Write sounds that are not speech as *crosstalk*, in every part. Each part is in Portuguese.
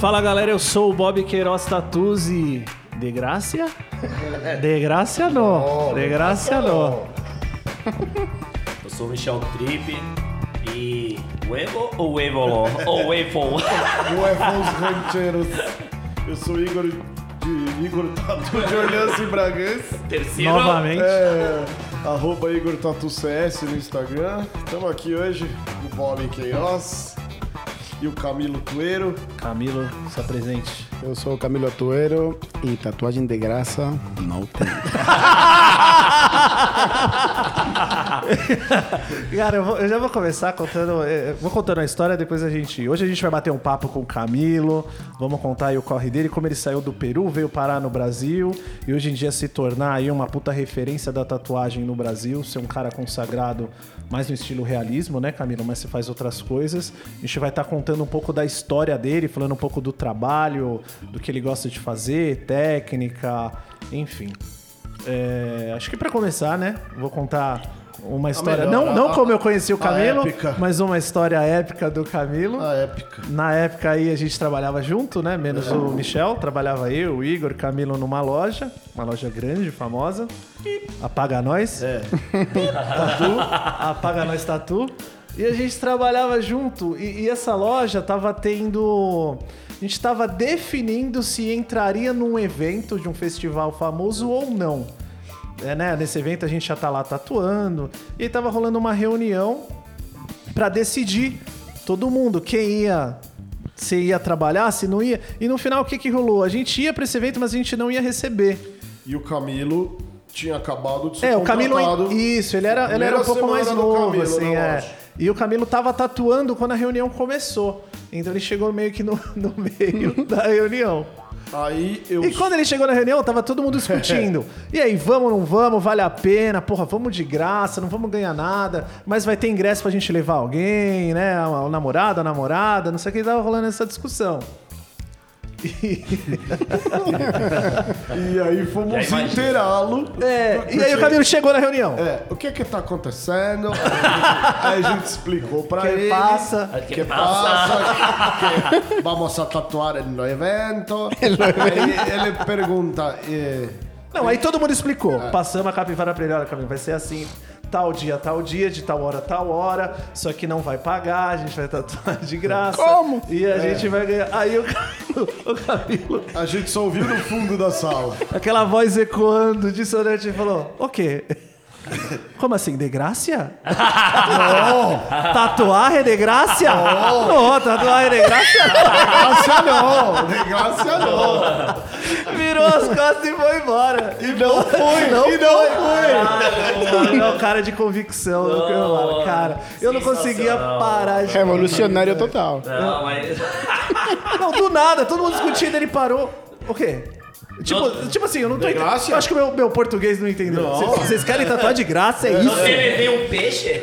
Fala galera, eu sou o Bob Queiroz Tatuz e. De graça? De graça não. De graça não. Eu sou o Michel Tripe e. Huevo ou Huevolo? Ou Huevo? Huevos Rancheros. Eu sou Igor de Igor Tatu de Orleans e Bragança. Terceiro. Novamente. É, arroba Igor Tatu CS no Instagram. Estamos aqui hoje, o Bob Queiroz e o Camilo Tueiro. Camilo, se apresente. Eu sou o Camilo Atuero e tatuagem de graça não tem. *laughs* Cara, eu, vou- eu já vou começar contando. eh, Vou contando a história, depois a gente. Hoje a gente vai bater um papo com o Camilo. Vamos contar aí o corre dele, como ele saiu do Peru, veio parar no Brasil e hoje em dia se tornar aí uma puta referência da tatuagem no Brasil, ser um cara consagrado mais no estilo realismo, né, Camilo? Mas você faz outras coisas. A gente vai estar contando um pouco da história dele, falando um pouco do trabalho, do que ele gosta de fazer, técnica, enfim. É, acho que pra começar, né? Vou contar uma história. melhor, não, não a- como eu conheci o Camilo, mas uma história épica do Camilo. A épica. Na época aí a gente trabalhava junto, né? Menos o Michel, trabalhava eu, o Igor, Camilo numa loja, uma loja grande, famosa. Apaga nós. É. Tatu. Apaga nós Tatu. E a gente trabalhava junto. E, e essa loja tava tendo. A gente tava definindo se entraria num evento de um festival famoso ou não. É, né? Nesse evento a gente já tá lá tatuando. E aí tava rolando uma reunião pra decidir todo mundo quem ia. Se ia trabalhar, se não ia. E no final o que que rolou? A gente ia pra esse evento, mas a gente não ia receber. E o Camilo tinha acabado de ser É, o Camilo. Isso, ele era, ele era um pouco mais novo, Camilo assim, na é. E o Camilo tava tatuando quando a reunião começou. Então ele chegou meio que no, *laughs* no meio *laughs* da reunião. Aí eu... E quando ele chegou na reunião, tava todo mundo *laughs* discutindo. E aí, vamos ou não vamos? Vale a pena? Porra, vamos de graça, não vamos ganhar nada. Mas vai ter ingresso pra gente levar alguém, né? O namorado, a namorada, não sei o que. Tava rolando essa discussão. *laughs* E aí fomos inteirá-lo. É, e aí o Camilo chegou na reunião. É, o que que tá acontecendo? *laughs* Aí a gente explicou pra Que ele. passa. Que que passa? passa? que vamos a tatuar no evento. *laughs* Aí ele pergunta, eh, Não, aí todo mundo explicou. Passamos a capivara pra ele, olha, Camilo, vai ser assim, tal dia, tal dia, de tal hora, tal hora, só que não vai pagar, a gente vai *laughs* tatuar de graça. Como? E a gente vai ganhar. Aí o Camilo, o Camilo, a gente só ouviu no fundo da sala. *laughs* aquela voz ecoando, dissonante, falou, o quê? *laughs* Como assim, de graça? Não! Tatuar é de graça? Não, tatuar é de graça? *laughs* Graça não, de graça não. Virou as costas e foi embora. E não foi, Não e não foi. Não, o cara de convicção eu falo. Cara, eu não conseguia parar de. Revolucionário total. Não, mas. Não, do nada, todo mundo discutindo, ele parou. O quê? Tipo, tipo assim, eu não tô De entendendo. graça? Eu acho que o meu, meu português não entendeu. Vocês, vocês querem tatuar de graça, é isso? Você levei um peixe?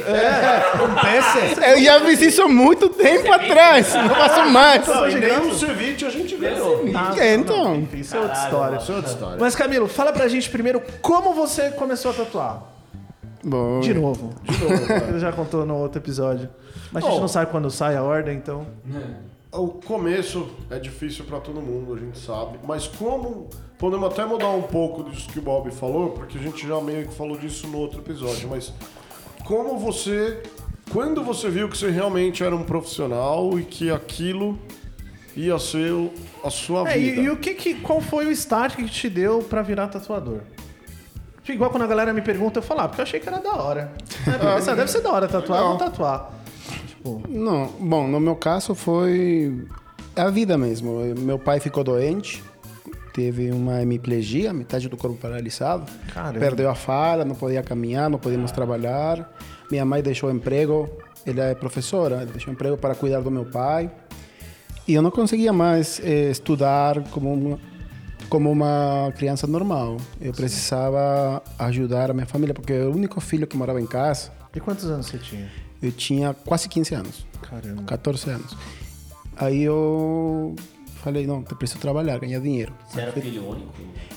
Um PC? Eu já fiz isso há muito tempo atrás. Não faço mais. Não, e nem um ceviche a gente ganhou. Ah, É, então. Enfim, isso é outra história. Isso é outra história. Mas, Camilo, fala pra gente primeiro como você começou a tatuar. Bom, De novo. De novo. *laughs* Ele já contou no outro episódio. Mas a gente não sabe quando sai a ordem, então. O começo é difícil pra todo mundo, a gente sabe. Mas como. Podemos até mudar um pouco disso que o Bob falou, porque a gente já meio que falou disso no outro episódio. Mas como você. Quando você viu que você realmente era um profissional e que aquilo ia ser a sua É, vida? e, e o que, que qual foi o start que te deu pra virar tatuador? Tipo, Igual quando a galera me pergunta, eu falo, ah, porque eu achei que era da hora. É, eu pensei, ah, deve ser da hora tatuar, eu vou tatuar. Tipo, Não, bom, no meu caso foi a vida mesmo. Meu pai ficou doente, teve uma hemiplegia, metade do corpo paralisado. Caramba. Perdeu a fala, não podia caminhar, não podíamos trabalhar. Minha mãe deixou o emprego, ela é professora, deixou o emprego para cuidar do meu pai. E eu não conseguia mais eh, estudar como uma, como uma criança normal. Eu precisava ajudar a minha família, porque eu era o único filho que morava em casa. e quantos anos você tinha? Eu tinha quase 15 anos. Caramba. 14 anos. Aí eu falei, não, eu preciso trabalhar, ganhar dinheiro. Você era filho único?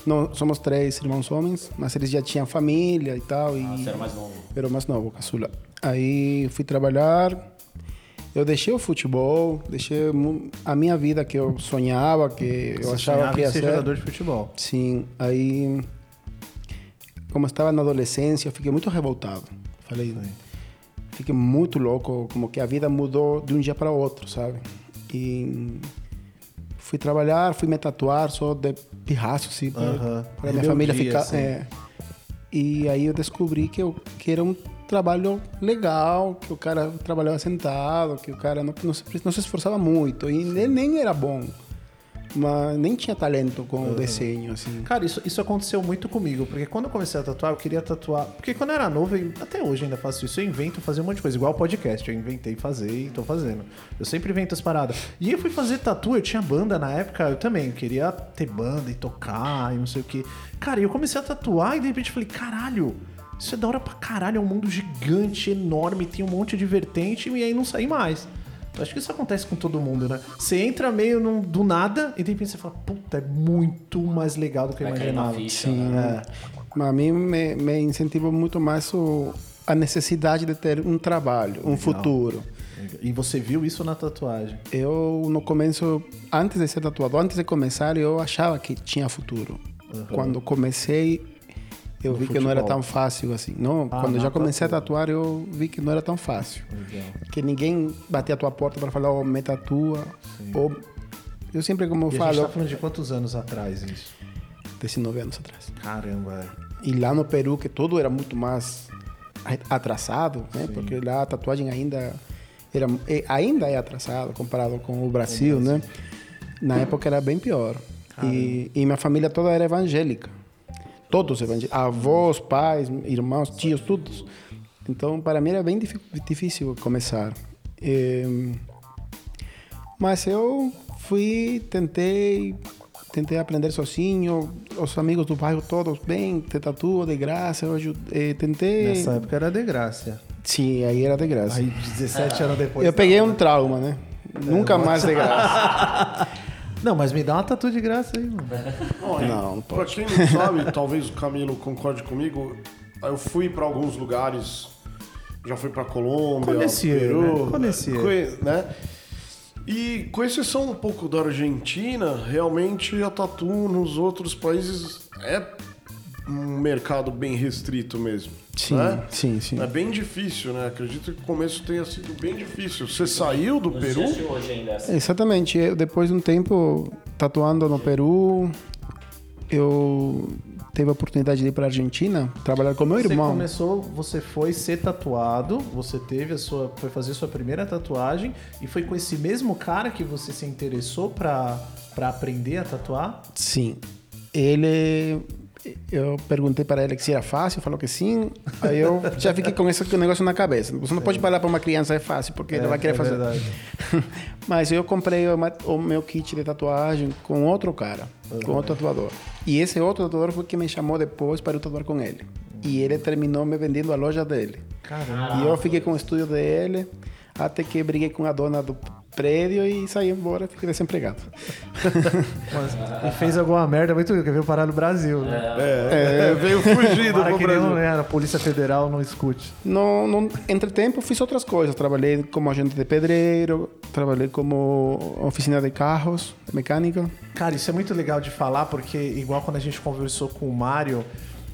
Não, somos três irmãos homens, mas eles já tinham família e tal. E Você era mais novo. eu era o mais novo, caçula. Aí fui trabalhar Eu deixei o futebol, deixei a minha vida que eu sonhava, que eu Você achava sonhava que ia ser ser. jogador de futebol. Sim, aí, como eu estava na adolescência, eu fiquei muito revoltado. Falei, fiquei muito louco, como que a vida mudou de um dia para outro, sabe? E fui trabalhar, fui me tatuar só de pirraço, assim, para Aham. para minha família Rebeldia, ficar. assim. é. E aí eu descobri que, eu, que era um trabalho legal, que o cara trabalhava sentado, que o cara não, não, se, não se esforçava muito, e nem, nem era bom. Mas nem tinha talento com o desenho, assim. Cara, isso, isso aconteceu muito comigo, porque quando eu comecei a tatuar, eu queria tatuar. Porque quando eu era novo, e até hoje ainda faço isso, eu invento fazer um monte de coisa, igual podcast. Eu inventei fazer e tô fazendo. Eu sempre invento as paradas. E eu fui fazer tatu, eu tinha banda na época, eu também queria ter banda e tocar e não sei o que. Cara, e eu comecei a tatuar e de repente falei, caralho. Isso é da hora pra caralho, é um mundo gigante, enorme, tem um monte de vertente e aí não saí mais. Acho que isso acontece com todo mundo, né? Você entra meio num- do nada e de repente você fala, puta, é muito mais legal do que eu imaginava. ficha, Sim. né? Mas a mim me, me incentivou muito mais o, a necessidade de ter um trabalho, um futuro. E você viu isso na tatuagem. Eu, no começo, antes de ser tatuador, antes de começar, eu achava que tinha futuro. Quando comecei, eu vi que não era tão fácil assim. Não, Ah, quando eu na já comecei a tatuar, eu vi que não era tão fácil. Legal. Que ninguém batia a tua porta para falar, oh, me tatua. Ou, eu sempre, como eu E falo, tá falando de quantos anos atrás isso? 19 anos atrás. Caramba. E lá no Peru, que tudo era muito mais atrasado, né? Porque lá a tatuagem ainda era, é- ainda é atrasado comparado com o Brasil, né? Na época era bem pior. E, e minha família toda era evangélica. Todos evangélicos. Avós, pais, irmãos, tios, todos. Então, para mim era bem difí- difícil começar. Eh, mas eu fui, tentei, tentei aprender sozinho. Os amigos do bairro todos, bem, te tatuo de graça. Eu eh, tentei. Nessa época era de graça. Sim, aí era de graça. Aí 17 anos depois. eu peguei um trauma, né? Nunca mais de graça. *laughs* *laughs* Não, mas me dá uma tatu de graça aí, mano. Olha, Não, não pra quem não sabe, *laughs* talvez o Camilo concorde comigo, eu fui pra alguns lugares, já fui pra Colômbia, Conhecer, Peru, né? Conhecer. conhe- né? E com exceção um pouco da Argentina, realmente a tatu nos outros países é um mercado bem restrito mesmo. Sim, né? sim, sim. É bem difícil, né? Acredito que o começo tenha sido bem difícil. Você saiu do Nos Peru? hoje ainda é assim. Exatamente. Eu, depois de um tempo tatuando no Peru, eu tive a oportunidade de ir para a Argentina trabalhar com meu Você irmão. começou, você foi ser tatuado, você teve a sua, foi fazer sua primeira tatuagem e foi com esse mesmo cara que você se interessou pra, pra aprender a tatuar? Sim. Ele. Eu perguntei para ele se era fácil, falou que sim. Aí eu já fiquei com esse negócio na cabeça. Você não pode falar para uma criança é fácil, porque ele vai querer é fazer. verdade. *laughs* Mas eu comprei o meu kit de tatuagem com outro cara, com outro tatuador. E esse outro tatuador foi que me chamou depois para eu tatuar com ele. E ele terminou me vendendo a loja dele. Caramba. E eu fiquei com o estúdio dele, até que briguei com a dona do prédio e saí embora, fiquei desempregado. Mas, *laughs* e fez alguma merda muito que veio parar no Brasil, né? É, veio fugido pro ele Brasil. não era, a Polícia Federal não escute. No, no entretempo fiz outras coisas. Trabalhei como agente de pedreiro, trabalhei como oficina de carros, mecânica. Cara, isso é muito legal de falar, porque igual quando a gente conversou com o Mário,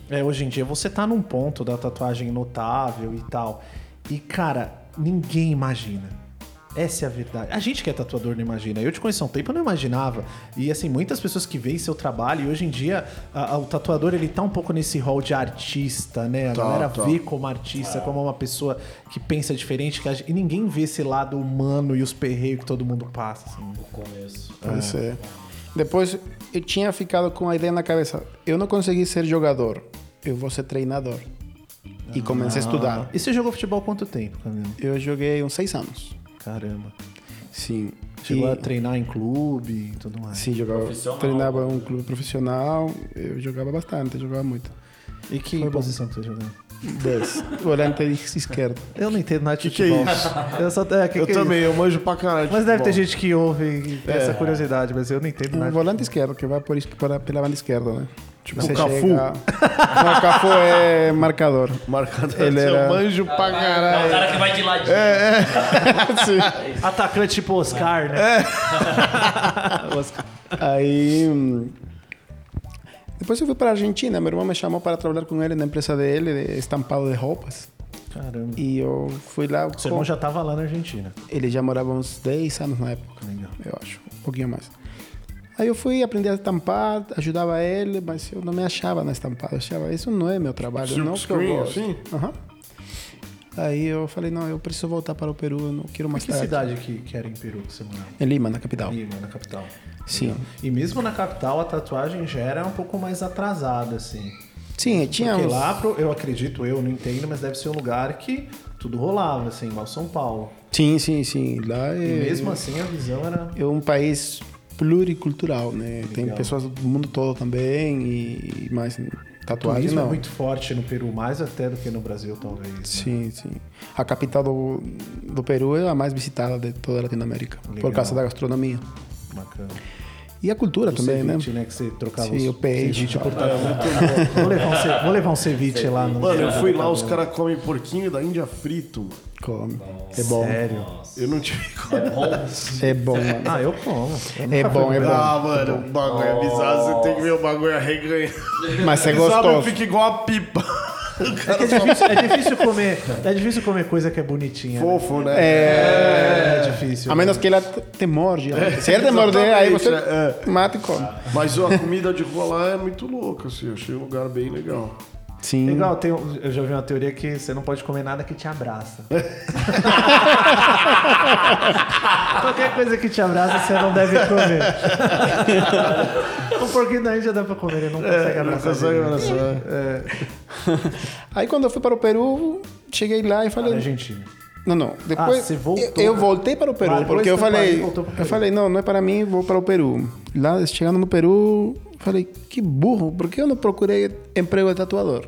é, hoje em dia você tá num ponto da tatuagem notável e tal. E, cara, ninguém imagina. Essa é a verdade. A gente que é tatuador não imagina. Eu te conheço há um tempo, eu não imaginava. E assim, muitas pessoas que veem seu trabalho, e hoje em dia a- a- o tatuador ele tá um pouco nesse rol de artista, né? A Tá, galera tá. vê como artista, como uma pessoa que pensa diferente, que e ninguém vê esse lado humano e os perreios que todo mundo passa. assim. No começo. Pois é. Depois eu tinha ficado com a ideia na cabeça: eu não consegui ser jogador, eu vou ser treinador. E comecei a estudar. E você jogou futebol há quanto tempo, Camilo? Eu joguei uns seis anos. Caramba. Sim. Chegou E- a treinar em clube e tudo mais. Sim, jogava, Profissional, treinava um clube profissional. Eu jogava bastante, jogava muito. E que Foi bom. posição que você jogou? 10. Volante esquerdo. Eu não entendo nada de Que que é futebol. isso? Eu, só, é, que Eu que é também, eu manjo pra caralho. Mas deve ter futebol. gente que ouve e tem essa curiosidade, mas eu não entendo Um nada. volante esquerdo, que vai por, para, pela banda esquerda, né? Tipo o Cafu. chega- Não, o Cafu é marcador. *laughs* Marcador. Ele Seu era- manjo pra É o caralho. cara que vai de ladinho. *laughs* Sim. Atacante tipo Oscar, né? *laughs* Oscar. Aí. hum, Depois eu fui para a Argentina. Meu irmão me chamou para trabalhar com ele na empresa dele de estampado de roupas. Caramba. E eu fui lá. Seu irmão já tava lá na Argentina. Ele já morava uns 10 anos na época, Legal. eu acho. Um pouquinho mais. Aí eu fui aprender a estampar, ajudava ele, mas eu não me achava na estampada. Eu achava, isso não é meu trabalho, Silk não que eu screen, gosto. assim? Aham. Aí eu falei, não, eu preciso voltar para o Peru, eu não quero mais Que cidade que, que era em Peru que você morava? Em Lima, na capital. Lima, na capital. Sim. E mesmo na capital, a tatuagem já era um pouco mais atrasada, assim. Sim, tinha Porque uns... lá, pro- eu acredito, eu não entendo, mas deve ser um lugar que tudo rolava, assim, igual São Paulo. Sim, sim, sim. Lá E é, mesmo assim a visão era. é um país pluricultural, né? Tem Legal. pessoas do mundo todo também e mais tatuagem turismo não. é muito forte no Peru, mais até do que no Brasil, talvez. né? Sim, sim. A capital do, do Peru é a mais visitada de toda a Latinoamérica, Legal. por causa da gastronomia. Bacana. E a cultura O também, né? ceviche, né? Que você trocava Sim, os o peixe. ceviche por *laughs* vou, levar um ce- vou levar um ceviche lá no. Mano, eu fui lá, os caras comem porquinho da Índia frito, mano. Come. É bom. Sério. Eu não tive *laughs* É bom. É bom, mano. Ah, eu como. Eu É bom, é bom. Ah, mano, o bagulho é bizarro. Você tem que ver o bagulho arreganhando. Mas você é Sabe, gostoso. fica igual a pipa. É, é, difícil, é difícil comer. É difícil comer coisa que é bonitinha. né? Fofo, né? É, difícil. A menos que ela te te morde. né? Se ele te morder, aí você mata e come. Mas a comida de rua lá é muito louca, assim. Eu achei um lugar bem legal. Sim. Igual, tem, um- eu já vi uma teoria que você não pode comer nada que te abraça. *laughs* Qualquer coisa que te abraça, você não deve comer. o porquinho da Índia dá pra comer, ele não consegue Não abraçar. consegue ninguém. abraçar. Aí quando eu fui para o Peru, cheguei lá e falei... Argentina. Não, não. Depois Ah, você voltou. Eu, eu voltei para o Peru, Largou porque eu falei, pro eu Peru. falei, não, não é para mim, vou para o Peru. Lá chegando no Peru, falei, que burro, por que eu não procurei emprego de tatuador?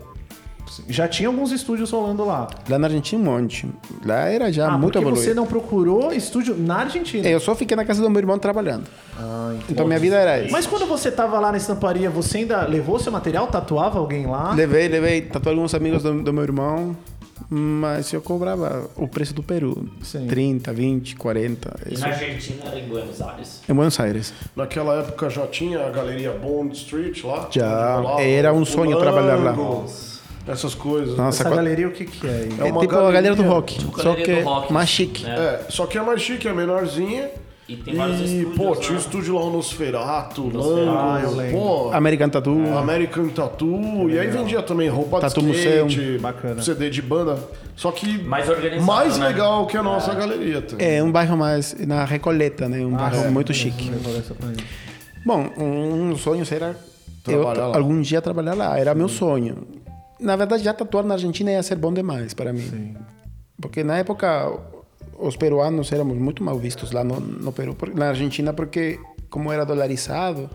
Já tinha alguns estúdios rolando lá. Lá na Argentina um monte. Lá era já Ah, muito evoluído. você não procurou estúdio na Argentina. Eu só fiquei na casa do meu irmão trabalhando. Ah, entendi. Então minha vida era isso. Mas quando você tava lá na estamparia, você ainda levou seu material? Tatuava alguém lá? Levei, levei, tatuei alguns amigos do, do meu irmão, mas eu cobrava o preço do Peru. Sim. 30, 20, 40. E Isso. na Argentina era em Buenos Aires. Em Buenos Aires. Naquela época já tinha a galeria Bond Street lá. Já. rolava Era um sonho trabalhar lá. Lango, Essas coisas. Nossa, Essa qual- galeria, o que que é? É É uma tipo a galera do rock, tipo só galeria que do rock, mais chique. né? É, só que é mais chique, é menorzinha. E tem vários E, estúdios. pô, né? tinha um estúdio lá, o Nosferatu, Nosferatu, ah, eu Lango, lembro. pô, American Tattoo. American Tattoo. E aí vendia também roupa Tatu de skate. Bacana. CD de banda. Só que Mais organizado, mais né? legal que a nossa galeria. Tá? É um bairro mais na Recoleta, né? Um bairro é, muito é, chique. Bom, um dos sonhos era Trabalhar eu, lá. algum dia trabalhar lá. Era meu sonho. Na verdade, já tatuar na Argentina ia ser bom demais para mim. Sim. Porque na época os peruanos éramos muito mal vistos lá no, no Peru, na Argentina, porque como era dolarizado,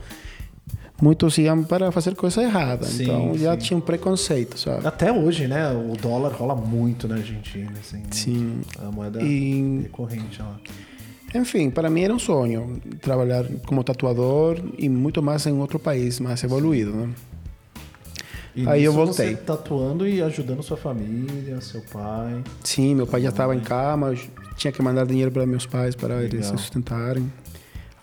muitos iam para fazer coisa errada. Sim, então já sim. tinha um preconceito, sabe? Até hoje, né? O dólar rola muito na Argentina, assim. Sim. A moeda E- recorrente lá. Enfim, para mim era um sonho trabalhar como tatuador e muito mais em outro país mais evoluído, né? E Aí eu voltei. Você tatuando e ajudando sua família, seu pai. Sim, meu pai já estava em cama, tinha que mandar dinheiro para meus pais para eles se sustentarem,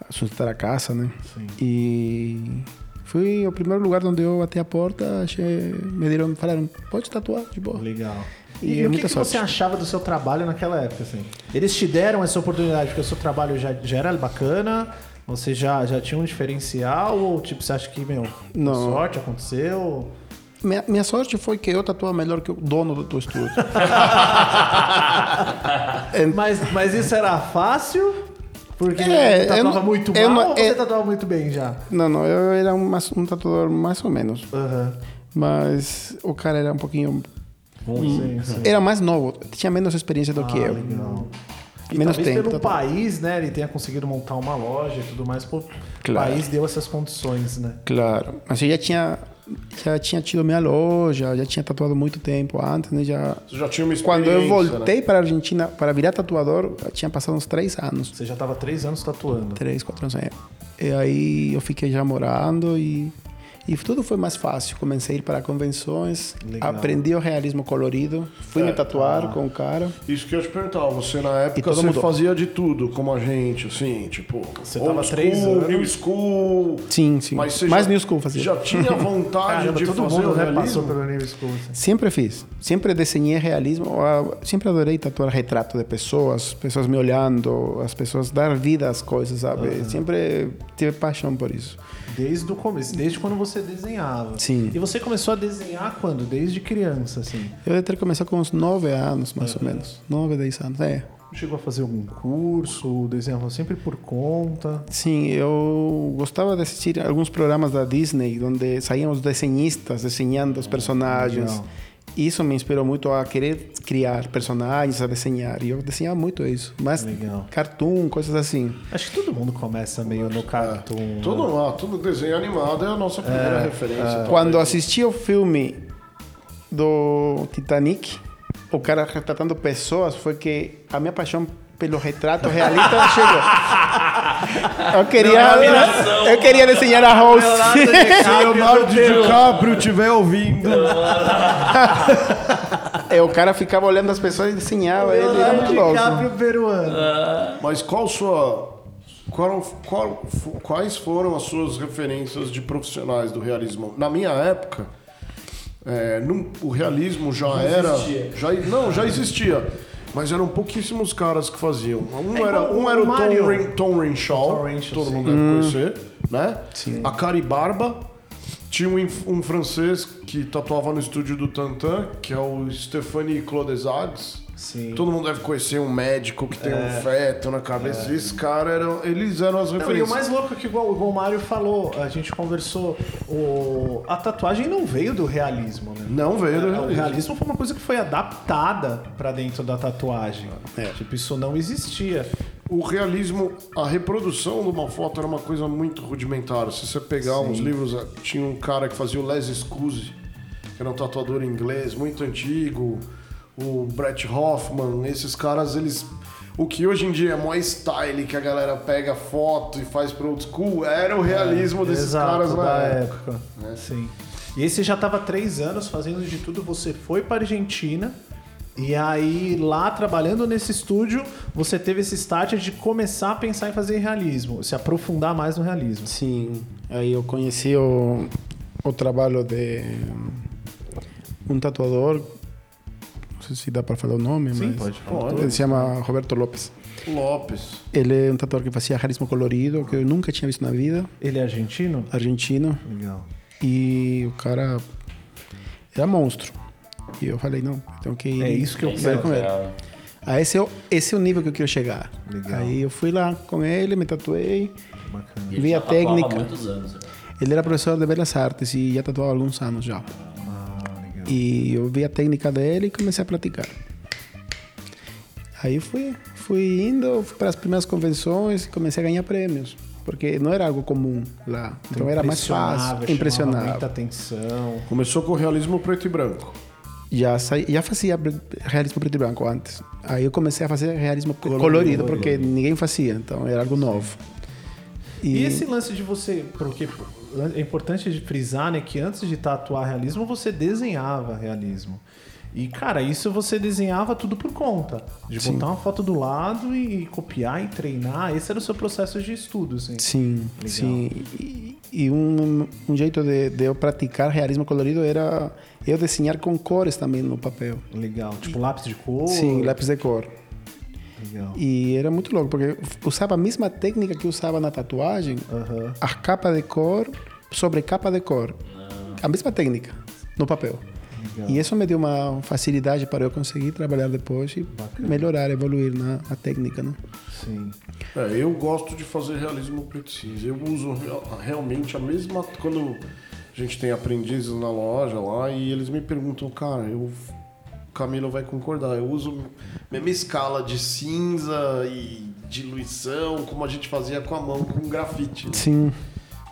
sustentar a casa, né? Sim. E foi o primeiro lugar onde eu bati a porta, achei, me deram, falaram, pode tatuar, de boa. Legal. E E, é o que, que você achava do seu trabalho naquela época, assim? Eles te deram essa oportunidade porque o seu trabalho já, já era bacana? Você já, já tinha um diferencial? Ou, tipo, você acha que, meu, Não. sorte aconteceu? Minha, minha sorte foi que eu tatuava melhor que o dono do, do estúdio. *laughs* Mas, mas isso era fácil? Porque É, tatuava eu não- muito eu mal não- ou você é- tatuava muito bem já? não, não, eu era um, um tatuador mais ou menos. Aham. Mas o cara era um pouquinho... Sim, sim. Era mais novo, tinha menos experiência do que Ah, eu. legal. E Menos talvez tempo. pelo tatuar. país, né, ele tenha conseguido montar uma loja e tudo mais, pô, Claro. o país deu essas condições, né? Claro, mas eu já tinha já tinha tido minha loja, já tinha tatuado muito tempo antes, né? Já Você já tinha uma quando eu voltei né? para a Argentina para virar tatuador, já tinha passado uns três anos, Você já tava três anos tatuando. três, quatro anos. é. E aí eu fiquei já morando e E tudo foi mais fácil. Comecei a ir para convenções, Legal. aprendi o realismo colorido, fui me tatuar com o cara. Isso que eu ia te perguntar, você na época você mudou. fazia de tudo, como a gente, assim, tipo. Você tava três school, anos. New school. Sim, sim. Mas você Mais já, new school fazia. Já tinha *laughs* vontade Caramba, de todo fazer mundo o né, realismo? passou pelo New School. assim. Sempre fiz. Sempre desenhei realismo. Ah, Sempre adorei tatuar retrato de pessoas, pessoas me olhando, as pessoas dar vida às coisas, sabe? Sempre tive paixão por isso. Desde o começo, desde quando você desenhava. Sim. E você começou a desenhar quando? Desde criança, assim. Eu devo ter começado com uns 9 anos, mais ou menos. 9, 10 anos, é. Chegou a fazer algum curso, desenhava sempre por conta. Sim, eu gostava de assistir alguns programas da Disney, onde saíam os desenhistas desenhando os personagens. legal. Isso me inspirou muito a querer criar personagens, a desenhar. E eu desenhava muito isso. Mas Legal. cartoon, coisas assim. Acho que todo mundo começa meio no cartoon. Tudo lá, tudo desenho animado é a nossa primeira referência. talvez. Quando assisti o filme do Titanic, o cara retratando pessoas, foi que a minha paixão pelo retrato realista *laughs* chegou. Eu queria, eu queria desenhar a Rose. *laughs* Se Leonardo DiCaprio estiver ouvindo. É, o cara ficava olhando as pessoas e desenhava ele, era muito louco. DiCaprio peruano. Mas qual sua. qual- qual- quais foram as suas referências de profissionais do realismo? Na minha época, é, não- o realismo já, era. Já, não, já existia. Mas eram pouquíssimos caras que faziam. Um É era, um o era o Tom. Ren, Tom Renshaw, todo sim. mundo deve conhecer, né? A Cari Barba. Tinha um, um francês que tatuava no estúdio do Tantan, que é o Stéphane Clodesades. Sim. Todo mundo deve conhecer um médico que tem um feto na cabeça. Esse cara eram, eles eram as Não, e o referências. mais louco é que, igual, igual o Mário falou, a gente conversou, o... a tatuagem não veio do realismo, né? Não veio do É, O realismo. realismo foi uma coisa que foi adaptada pra dentro da tatuagem. Tipo, isso não existia. O realismo, a reprodução de uma foto era uma coisa muito rudimentar. Se você pegar uns livros, eh, tinha um cara que fazia o Les Scuse, que era um tatuador inglês muito antigo, o Brett Hoffman, esses caras, eles. O que hoje em dia é mó style, que a galera pega foto e faz pro old school, era o realismo desses Exato, caras na da época. época. Sim. E aí você já tava três anos fazendo de tudo, você foi pra Argentina. E aí, lá trabalhando nesse estúdio, você teve esse start de começar a pensar em fazer realismo, se aprofundar mais no realismo. Sim, aí eu conheci o, o trabalho de um tatuador, sei se dá para falar o nome, Sim, mas pode falar. ele se chama Roberto Lopes. Lopes. Ele é um tatuador que fazia realismo colorido, que eu nunca tinha visto na vida, Ele é argentino? argentino, Legal. e o cara era monstro. E eu falei, não, tenho que ir É isso que eu quero. com ele. Ah, esse, é o, esse é o nível que eu quero chegar. Legal. Aí eu fui lá com ele, me tatuei, Bacana. Vi a técnica. há muitos anos. né? Ele era professor de Belas Artes e já tatuava há alguns anos já. E eu vi a técnica dele e comecei a praticar. Aí fui, fui indo, fui para as primeiras convenções e comecei a ganhar prêmios. Porque não era algo comum lá. Então era mais fácil, chamava Muita impressionava. atenção. Começou com realismo preto e branco. Já, saí, já fazia realismo preto e branco antes. Aí eu comecei a fazer realismo colorido, porque ninguém fazia. Então era algo novo. E, esse lance de você. Porque é importante de frisar, né? Que antes de tatuar realismo, você desenhava realismo. E, cara, isso você desenhava tudo por conta. De botar uma foto do lado e, copiar e treinar. Esse era o seu processo de estudo, assim. Sim, Legal. sim. E, e um, um jeito de, de eu praticar realismo colorido era eu desenhar com cores também no papel. Legal. Tipo lápis de cor. Sim, lápis de cor. Legal. E era muito louco, porque usava a mesma técnica que usava na tatuagem, a capa de cor sobre capa de cor. A mesma técnica no papel. Legal. E isso me deu uma facilidade para eu conseguir trabalhar depois e melhorar, evoluir na, na técnica, né? Sim. É, eu gosto de fazer realismo cinza. Eu uso real- realmente a mesma. Quando a gente tem aprendizes na loja lá e eles me perguntam, cara, eu. Camilo vai concordar. Eu uso a mesma escala de cinza e diluição, como a gente fazia com a mão, com grafite. né? Sim,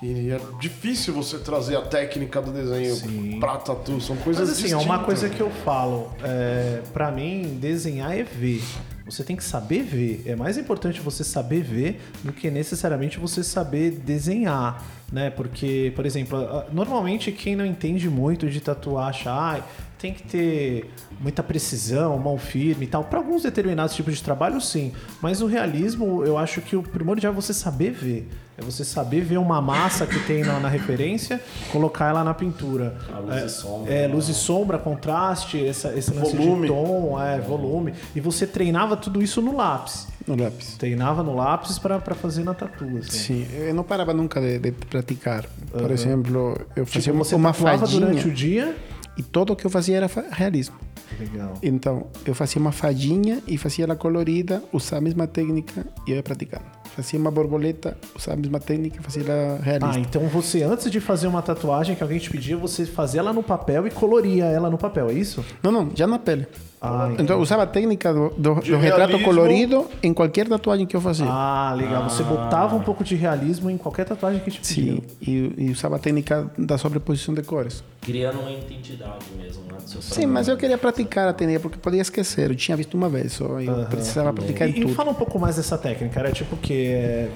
E é difícil você trazer a técnica do desenho Sim. pra tatu. São coisas Mas assim, é uma distintas. coisa que eu falo. É, para mim, desenhar é ver. Você tem que saber ver. É mais importante você saber ver do que necessariamente você saber desenhar, né? Porque, por exemplo, normalmente quem não entende muito de tatuagem, ah, tem que ter muita precisão, mão firme e tal. Para alguns determinados tipos de trabalho, sim. Mas o realismo, eu acho que o primordial é você saber ver. É você saber ver uma massa que tem na, na referência, colocar ela na pintura. A luz é, e sombra, É, né? luz e sombra, contraste, essa, esse lance Volume. de tom, é, volume. E você treinava tudo isso no lápis. No lápis. Treinava no lápis para fazer na tatu. Assim. Sim, eu não parava nunca de, de praticar. Por exemplo, eu fazia Tipo, uma, você uma fadinha durante o dia. E tudo que eu fazia era realismo. Legal. Então, eu fazia uma fadinha e fazia ela colorida, usava a mesma técnica e eu ia praticando. Fazia uma borboleta, usava a mesma técnica e fazia ela realista. Ah, então você, antes de fazer uma tatuagem que alguém te pedia, você fazia ela no papel e coloria ela no papel, é isso? Não, não, já na pele. Ah, então, eu usava a técnica do, do, do retrato colorido em qualquer tatuagem que eu fazia. Ah, legal. Você botava um pouco de realismo em qualquer tatuagem que te pediam. Sim, e, e usava a técnica da sobreposição de cores. Criando uma identidade mesmo, né? Do seu Sim, trabalho. mas eu queria praticar a técnica porque podia esquecer. Eu tinha visto uma vez só, e eu precisava praticar em E, e tudo. fala um pouco mais dessa técnica. Era tipo que é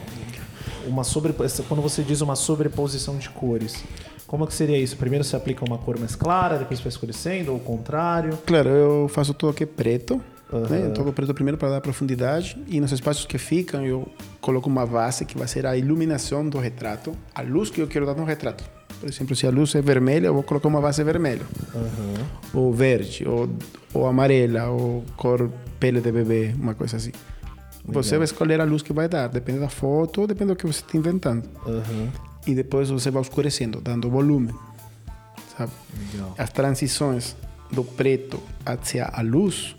uma sobre quando você diz uma sobreposição de cores. Como que seria isso? Primeiro você aplica uma cor mais clara, depois vai escurecendo, ou o contrário. Claro, eu faço tudo é preto, né? Todo preto primeiro para dar profundidade e nos espaços que ficam eu coloco uma base que vai ser a iluminação do retrato, a luz que eu quero dar no retrato. Por exemplo, se a luz é vermelha, eu vou colocar uma base vermelha, ou verde, ou, ou amarela, ou cor pele de bebê, uma coisa assim. Você vai escolher a luz que vai dar, depende da foto, depende do que você está inventando. E depois você vai escurecendo, dando volume, sabe? Legal. As transições do preto hacia a luz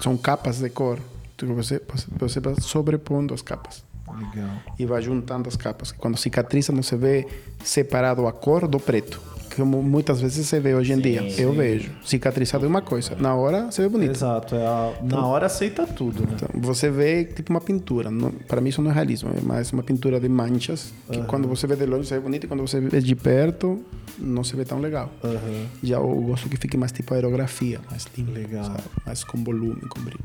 são capas de cor. Então você, você vai sobrepondo as capas Legal. e vai juntando as capas. Quando cicatriza, se vê separado a cor do preto. Como muitas vezes se vê hoje em dia. Eu vejo. Cicatrizado é uma coisa. Na hora, se vê bonito. Exato. É a- na hora aceita tudo, né? Então, você vê tipo uma pintura. Para mim isso não é realismo, é mais uma pintura de manchas que quando você vê de longe se vê bonito e quando você vê de perto não se vê tão legal. Aham. Já eu gosto que fique mais tipo aerografia, mais limpo, Legal. sabe? mais com volume, com brilho.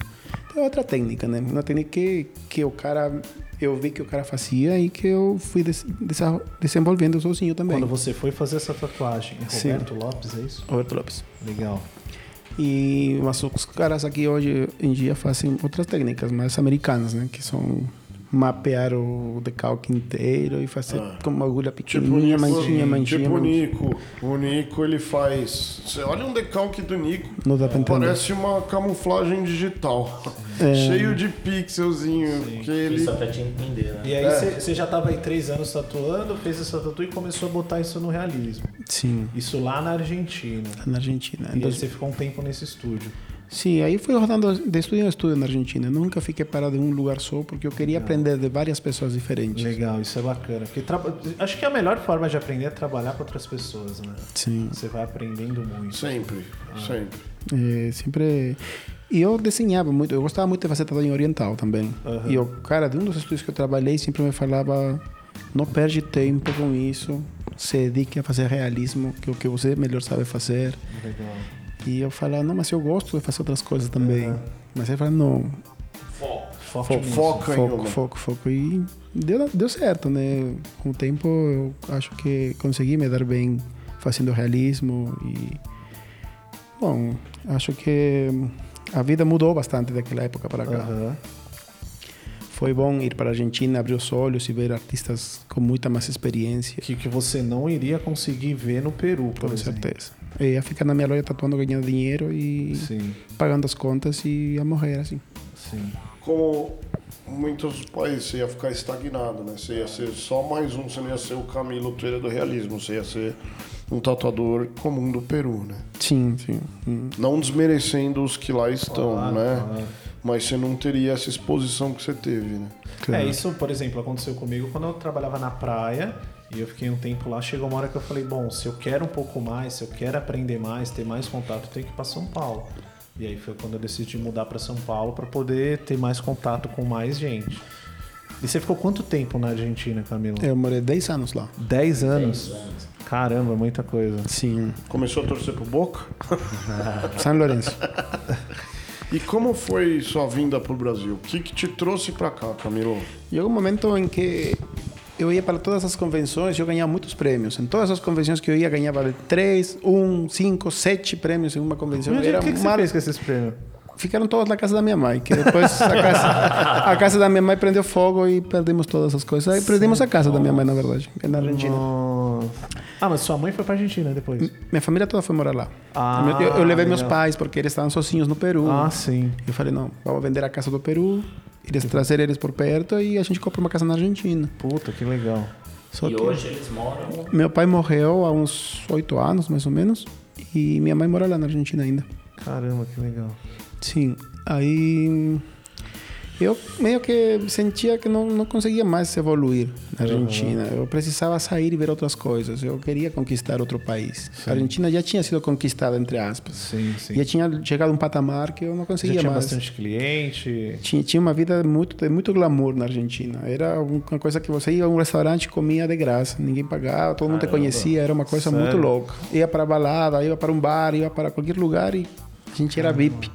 Então é outra técnica, né? Uma técnica que, que o cara eu vi que o cara fazia e que eu fui des- desa- desenvolvendo sozinho também. Quando você foi fazer essa tatuagem, é Sim. Roberto Lopes, é isso? Roberto Lopes. Legal. E mas os caras aqui hoje em dia fazem outras técnicas mais americanas, né? Que são mapear o decalque inteiro e fazer com uma agulha Tipo pequenininha, Nico, mantinha, mantinha. tipo o. Nico. O Nico, ele faz... Você olha um decalque do Nico, Não dá pra entender. parece uma camuflagem digital. Cheio de pixelzinho. Que ele... Isso até te entender, né? E aí É. você já estava aí três anos tatuando, fez essa tatu e começou a botar isso no realismo. Sim, Isso lá na Argentina. na Argentina. E aí Então, você ficou um tempo nesse estúdio. Sim, aí fui rodando de estúdio em estúdio na Argentina. Nunca fiquei parado em um lugar só, porque eu queria aprender de várias pessoas diferentes. Legal, isso é bacana. Porque traba- acho que a melhor forma de aprender é trabalhar com outras pessoas, né? Sim. Você vai aprendendo muito. Sempre, sempre. É, sempre. E eu desenhava muito, eu gostava muito de fazer tatuagem oriental também. E o cara de um dos estúdios que eu trabalhei sempre me falava: não perde tempo com isso, se dedique a fazer realismo, que é o que você melhor sabe fazer. Legal. E eu falava: não, mas eu gosto de fazer outras coisas também. Mas ele falava: não, Foco em foco, uma. foco, foco. E deu, deu certo, né? Com o tempo eu acho que consegui me dar bem fazendo realismo e... Bom, acho que a vida mudou bastante daquela época para cá. Aham. Foi bom ir para a Argentina, abrir os olhos e ver artistas com muita mais experiência, Que, que você não iria conseguir ver no Peru, por com exemplo. certeza. Eu ia ficar na minha loja tatuando, ganhando dinheiro e Sim, pagando as contas e ia morrer assim. sim. Como muitos países, você ia ficar estagnado, né? Você ia ser só mais um, você não ia ser o Camilo Teira do realismo, você ia ser um tatuador comum do Peru, né? Sim, sim. Hum. Não desmerecendo os que lá estão, Claro, né? claro. Mas você não teria essa exposição que você teve, né? É, isso, por exemplo, aconteceu comigo quando eu trabalhava na praia e eu fiquei um tempo lá. Chegou uma hora que eu falei: bom, se eu quero um pouco mais, se eu quero aprender mais, ter mais contato, eu tenho que ir para São Paulo. E aí foi quando eu decidi mudar para São Paulo para poder ter mais contato com mais gente. E você ficou quanto tempo na Argentina, Camilo? Eu morei 10 anos lá. 10 anos? Caramba, muita coisa. Sim. Começou a torcer pro Boca? *laughs* São Lourenço. E como foi sua vinda pro Brasil? O que, que te trouxe pra cá, Camilo? Chegou um momento em que eu ia para todas as convenções eu ganhava muitos prêmios. Em todas as convenções que eu ia, ganhava três, um, cinco, sete prêmios em uma convenção. Mas Era o que, que você uma- fez com esses prêmios? Ficaram todos na casa da minha mãe, que depois a casa, a casa da minha mãe prendeu fogo e perdemos todas as coisas. Aí perdemos a casa da minha mãe, na verdade, na Argentina. Nossa. Ah, mas sua mãe foi pra Argentina depois. Minha família toda foi morar lá. Ah, eu, eu levei meus legal. pais porque eles estavam sozinhos no Peru. Ah, sim. Eu falei, não, vamos vender a casa do Peru, eles trazer eles por perto e a gente compra uma casa na Argentina. Puta, que legal. Só e que hoje eles moram. meu pai morreu há uns oito anos, mais ou menos, e minha mãe mora lá na Argentina ainda. Caramba, que legal. Sim, aí eu meio que sentia que não, não conseguia mais evoluir na Argentina. Eu precisava sair e ver outras coisas. Eu queria conquistar outro país. A Argentina já tinha sido conquistada, entre aspas. Sim, sim. Já tinha chegado a um patamar que eu não Já conseguia tinha mais. bastante cliente. Tinha, tinha uma vida muito, de muito glamour na Argentina. Era uma coisa que você ia a um restaurante e comia de graça. Ninguém pagava, todo mundo te conhecia. Era uma coisa muito Sério? louca. Ia para balada, ia para um bar, ia para qualquer lugar e a gente era VIP.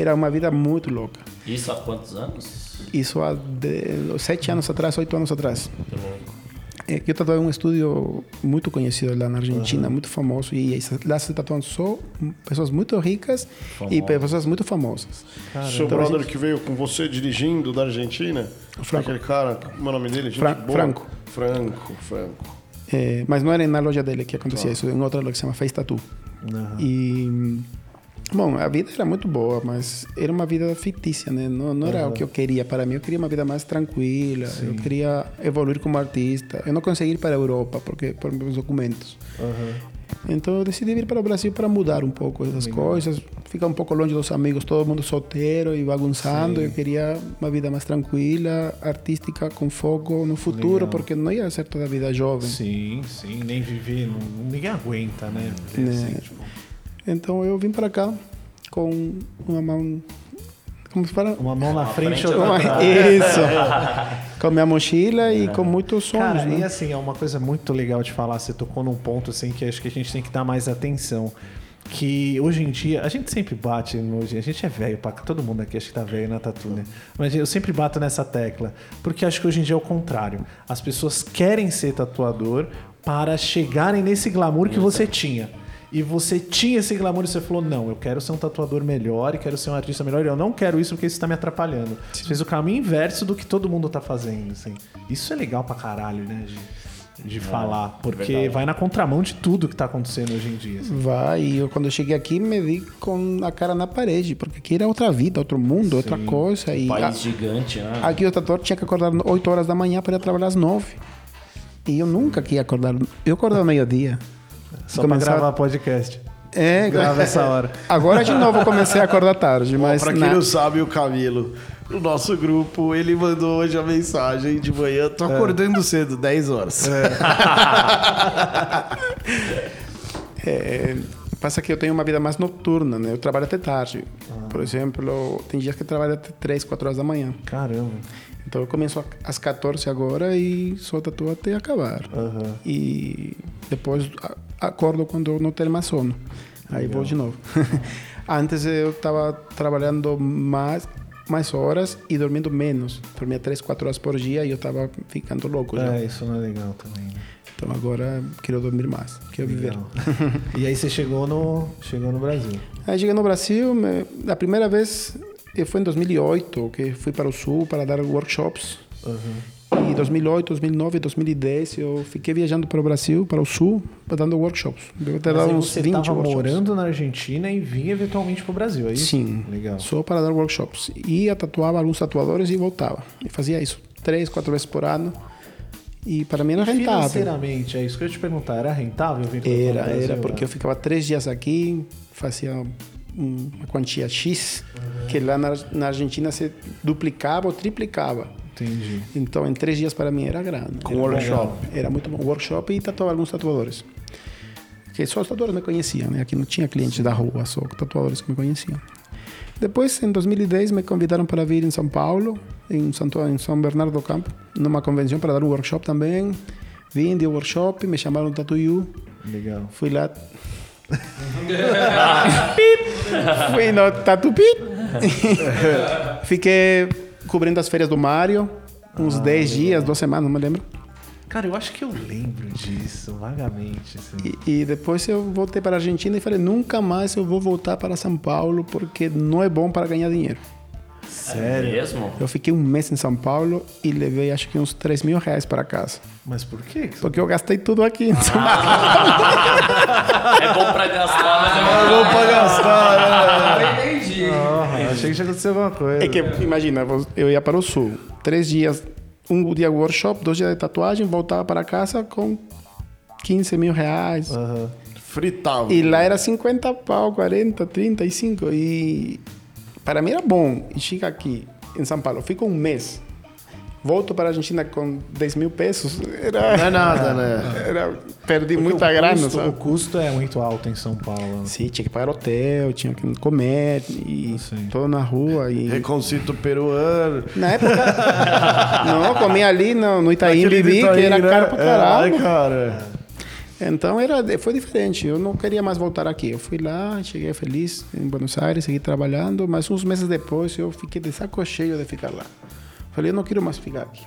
Era uma vida muito louca. Isso há quantos anos? Isso há de, sete anos atrás, oito anos atrás. Muito louco. É eu tatuei um estúdio muito conhecido lá na Argentina, muito famoso. E lá se tatuam só pessoas muito ricas e pessoas muito famosas. Seu brother que veio com você dirigindo da Argentina? Franco. Aquele cara, como é o nome dele? Gente Fran- boa? Franco. Franco, Franco. É, mas não era na loja dele que acontecia isso, em outra loja que se chama Face Tattoo. E. Bom, a vida era muito boa, mas era uma vida fictícia, né? Não, não era o que eu queria para mim. Eu queria uma vida mais tranquila. Eu queria evoluir como artista. Eu não consegui ir para a Europa porque por meus documentos. Então eu decidi vir para o Brasil para mudar um pouco essas coisas, ficar um pouco longe dos amigos, todo mundo solteiro e bagunçando. Eu queria uma vida mais tranquila, artística, com foco no futuro, porque não ia ser toda a vida jovem. Sim, sim. Nem viver. ninguém aguenta, né? Porque, Né. assim, tipo, Então eu vim para cá com uma mão. Como se fala? uma mão na frente, frente ou atrás. Isso! *laughs* com minha mochila e com muitos sonhos. Cara, e né? assim, é uma coisa muito legal de falar. Você tocou num ponto assim que acho que a gente tem que dar mais atenção. Que hoje em dia, a gente sempre bate no. A gente é velho, pra todo mundo aqui acho que tá velho na tatu, né? Mas eu sempre bato nessa tecla. Porque acho que hoje em dia é o contrário. As pessoas querem ser tatuador para chegarem nesse glamour que você tinha. E você tinha esse glamour e você falou: não, eu quero ser um tatuador melhor e quero ser um artista melhor. E eu não quero isso porque isso tá me atrapalhando. Você fez o caminho inverso do que todo mundo tá fazendo. Assim. Isso é legal pra caralho, né? De, de falar. Porque verdade. vai na contramão de tudo que tá acontecendo hoje em dia. assim. Vai, e eu quando eu cheguei aqui me vi com a cara na parede, porque aqui era outra vida, outro mundo, outra coisa. E País a- gigante, né? aqui o tatuador tinha que acordar 8 horas da manhã para ir trabalhar às 9. E eu nunca queria acordar. Eu acordava meio-dia. Só Começar- pra gravar podcast. É, Grava *laughs* essa hora. Agora de novo eu comecei a acordar tarde, *laughs* mas. pra quem na- não sabe, o Camilo, o nosso grupo, ele mandou hoje a mensagem de manhã. Tô acordando cedo, 10 horas. *laughs* É, passa que eu tenho uma vida mais noturna, né? Eu trabalho até tarde. Por exemplo, tem dias que eu trabalho até 3, 4 horas da manhã. Caramba. Então eu começo às 14 agora e só tatuo até acabar. Aham. E depois acordo quando não tenho mais sono. Aí vou de novo. *laughs* Antes eu estava trabalhando mais, mais horas e dormindo menos. Dormia 3, 4 horas por dia e eu estava ficando louco já. É, isso não é legal também. Né? Então agora quero dormir mais, quero viver. Legal. *laughs* e aí você chegou no, chegou no Brasil. Aí cheguei no Brasil, me, a primeira vez foi em 2008, que fui para o Sul para dar workshops. E 2008, 2009, 2010 eu fiquei viajando para o Brasil, para o Sul, para dando workshops. Mas dado aí uns você 20 estava morando na Argentina e vinha eventualmente pro Brasil, é isso? Sim, Legal. só para dar workshops. Ia, tatuava alguns tatuadores e voltava. E fazia isso três, quatro vezes por ano. E para mim era rentável. Financeiramente, é isso que eu ia te perguntar. Era rentável vir pra Era, era, porque eu ficava três dias aqui, fazia uma quantia X, que lá na, na Argentina se duplicava ou triplicava. Entendi. Então, em três dias para mim era grande. Com era workshop. bom. Era muito bom. Workshop e tatuava alguns tatuadores. Que só os tatuadores me conheciam, né? Aqui não tinha clientes da rua, só tatuadores que me conheciam. Depois, em 2010, me convidaram para vir em São Paulo, em, Santo, em São Bernardo do Campo, numa convenção para dar um workshop também. Vim de workshop, me chamaram Tattoo You. Legal. Fui lá. Fui no Tatu Pit. Fiquei cobrindo as férias do Mário, uns 10 dias, duas semanas, não me lembro. Cara, eu acho que eu lembro disso, vagamente. Assim. E, e depois eu voltei para a Argentina e falei, nunca mais eu vou voltar para São Paulo porque não é bom para ganhar dinheiro. Sério? Mesmo? Eu fiquei um mês em São Paulo e levei acho que uns 3 mil reais para casa. Mas por quê? Porque eu gastei tudo aqui Paulo. *laughs* É bom pra gastar, mas é bom Vou pra gastar, né? Entendi. Ah, achei que tinha acontecido alguma coisa. É que, imagina, eu ia para o sul, três dias, um dia workshop, dois dias de tatuagem, voltava para casa com 15 mil reais. Aham. Fritava. E lá era 50 pau, 40, 35. E para mim era bom. E chega aqui, em São Paulo, fico um mês. Volto para a Argentina com 10 mil pesos. Era, Não é nada, né? era, perdi Porque muita o grana, custo, sabe? O custo é muito alto em São Paulo. Sim, tinha que pagar hotel, tinha que comer, e Sim. todo na rua. E... Reconcito peruano. Na época. *laughs* não, comia ali no, no Itaim Bibi, Itaim, que era né? caro pra É, caralho. ai, cara. Então era, foi diferente. Eu não queria mais voltar aqui. Eu fui lá, cheguei feliz em Buenos Aires, segui trabalhando, mas uns meses depois eu fiquei de saco cheio de ficar lá. Falei, eu não quero mais ficar aqui.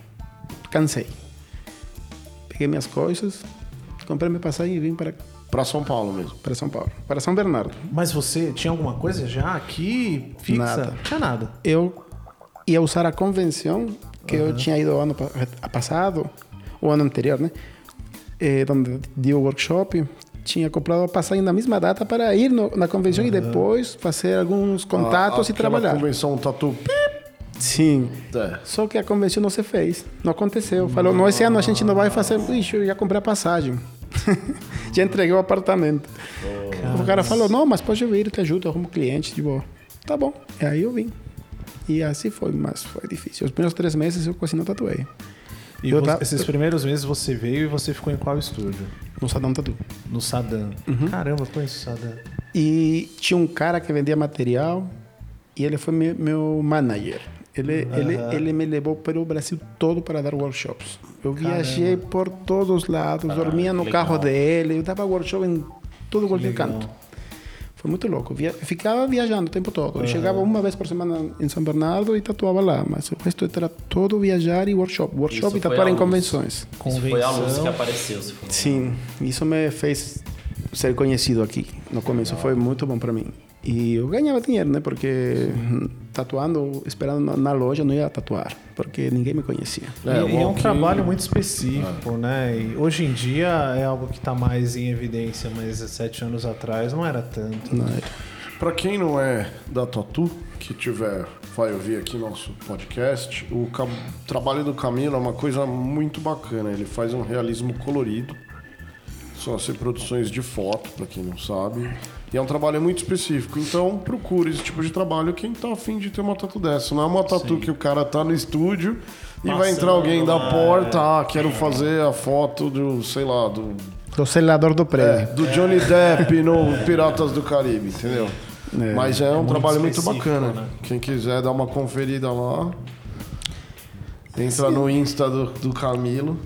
Cansei. Peguei minhas coisas, comprei minha passagem e vim para, Pra São Paulo mesmo. para São Paulo, para São Bernardo. Mas você tinha alguma coisa já aqui fixa? Nada. Não tinha nada. eu ia usar a convenção que eu tinha ido ano pa- passado, o ano anterior, né? Eh, onde deu o workshop. Tinha comprado a passagem na mesma data para ir no- na convenção e depois fazer alguns contatos A- e aquela trabalhar. convenção tatu. Sim. É. Só que a convenção não se fez. Não aconteceu. Falou, não, esse ano a gente não vai fazer. Ixi, eu *laughs* já comprei a passagem. já entreguei o apartamento. O cara falou, não, mas pode vir, te ajudo, arrumo cliente, de boa. Tá bom. E aí eu vim. E assim foi, mas foi difícil. Os primeiros três meses eu quase não tatuei. E Eu você- esses primeiros meses você veio e você ficou em qual estúdio? No Sadão Tatu. No Saddam. Uhum. Caramba, conheço o Saddam. E tinha um cara que vendia material e ele foi meu, meu manager. Ele, ele, ele me levou pelo Brasil todo para dar workshops. Eu viajei por todos os lados, dormia no legal. carro dele, eu dava workshop em todo qualquer canto. Foi muito louco. Via, ficava viajando o tempo todo. Eu chegava uma vez por semana em São Bernardo e tatuava lá, mas o resto era todo viajar e workshop. Workshop Isso e tatuar em convenções. Isso foi a luz que Convenção. apareceu. Sim, isso me fez ser conhecido aqui. No começo foi muito bom para mim. E eu ganhava dinheiro, né? Porque hum, tatuando, esperando na, na loja, não ia tatuar, porque ninguém me conhecia. É, e, e é um trabalho muito específico, né? E hoje em dia é algo que está mais em evidência, mas sete anos atrás não era tanto. Não é? Pra quem não é da Tatu, que tiver, vai ouvir aqui nosso podcast, o cam- trabalho do Camilo é uma coisa muito bacana. Ele faz um realismo colorido. São as reproduções de foto, pra quem não sabe. E é um trabalho muito específico. Então, procure esse tipo de trabalho quem tá afim de ter uma tatu dessa. Não é uma tatu que o cara tá no estúdio e vai entrar alguém da porta, ah, quero fazer a foto do, sei lá, do Do selador do é, prédio. do Johnny Depp no Piratas do Caribe, entendeu? É. Mas é um muito trabalho muito bacana. né? Quem quiser dar uma conferida lá, entra no Insta do, do Camilo.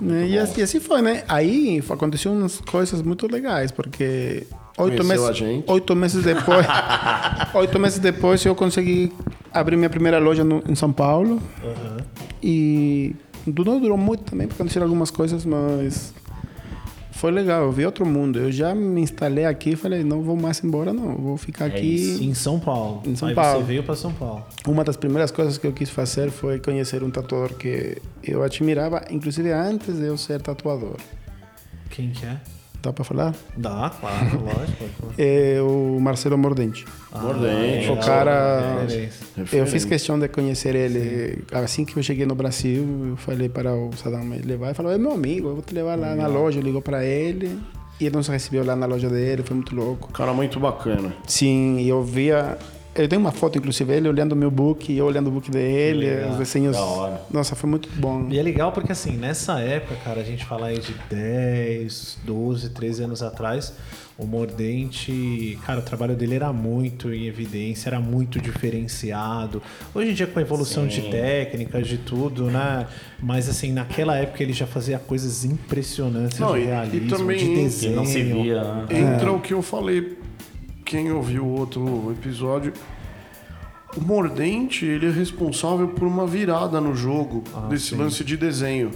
Né? E, assim, e assim foi, né? Aí aconteceu umas coisas muito legais, porque oito meses, a gente. oito meses depois, *laughs* oito meses depois eu consegui abrir minha primeira loja no, em São Paulo. E não durou muito também, porque aconteceram algumas coisas, mas foi legal. Eu vi outro mundo. Eu já me instalei aqui e falei, não vou mais embora, não. Vou ficar aqui. Em São Paulo. Em São Aí Paulo. você veio para São Paulo. Uma das primeiras coisas que eu quis fazer foi conhecer um tatuador que eu admirava, inclusive antes de eu ser tatuador. Quem que é? Dá pra falar? Dá, claro, *laughs* lógico. É o Marcelo Mordente. Mordente. o cara. Referência. Eu fiz questão de conhecer ele. Assim que eu cheguei no Brasil, eu falei para o Saddam me levar. Ele falou: é meu amigo, eu vou te levar lá na loja. Ligou para ele. E ele nos recebeu lá na loja dele, foi muito louco. Cara muito bacana. Sim, e eu via. Eu tenho uma foto, inclusive, ele olhando o meu book e eu olhando o book dele, Legal, os desenhos. da hora. Nossa, foi muito bom. E é legal porque, assim, nessa época, cara, a gente fala aí de 10, 12, 13 anos atrás, o Mordente, cara, o trabalho dele era muito em evidência, era muito diferenciado. Hoje em dia, com a evolução de Sim. técnicas, de tudo, né? Mas, assim, naquela época ele já fazia coisas impressionantes Não, de e- e realismo, também de desenho. não se via, né? Entra o que eu falei. Quem ouviu o outro episódio, o Mordente, ele é responsável por uma virada no jogo Ah, desse lance de desenho.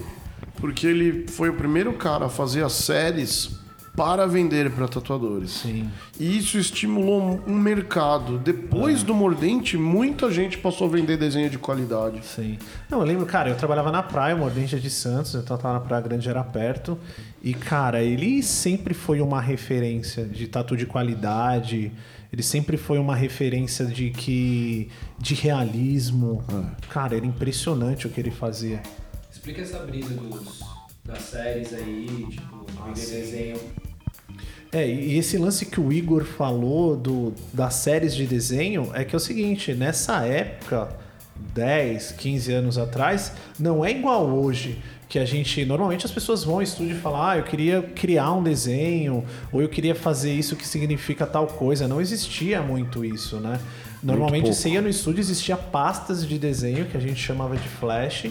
Porque ele foi o primeiro cara a fazer as séries para vender para tatuadores. Sim. E isso estimulou um mercado. Depois Ah. do Mordente, muita gente passou a vender desenho de qualidade. Sim. Não, eu lembro, cara, eu trabalhava na praia, Mordente é de Santos, então eu tava na Praia Grande, era perto. E, cara, ele sempre foi uma referência de tatu de qualidade. Ele sempre foi uma referência de que. de realismo. Cara, era impressionante o que ele fazia. Explica essa brisa dos, das séries aí, tipo, vender desenho. É, e esse lance que o Igor falou do, das séries de desenho é que é o seguinte, nessa época, 10, 15 anos atrás, não é igual hoje. Que a gente. Normalmente as pessoas vão ao estúdio e falam, ah, eu queria criar um desenho, ou eu queria fazer isso que significa tal coisa. Não existia muito isso, né? Normalmente você ia no estúdio, existia pastas de desenho que a gente chamava de flash.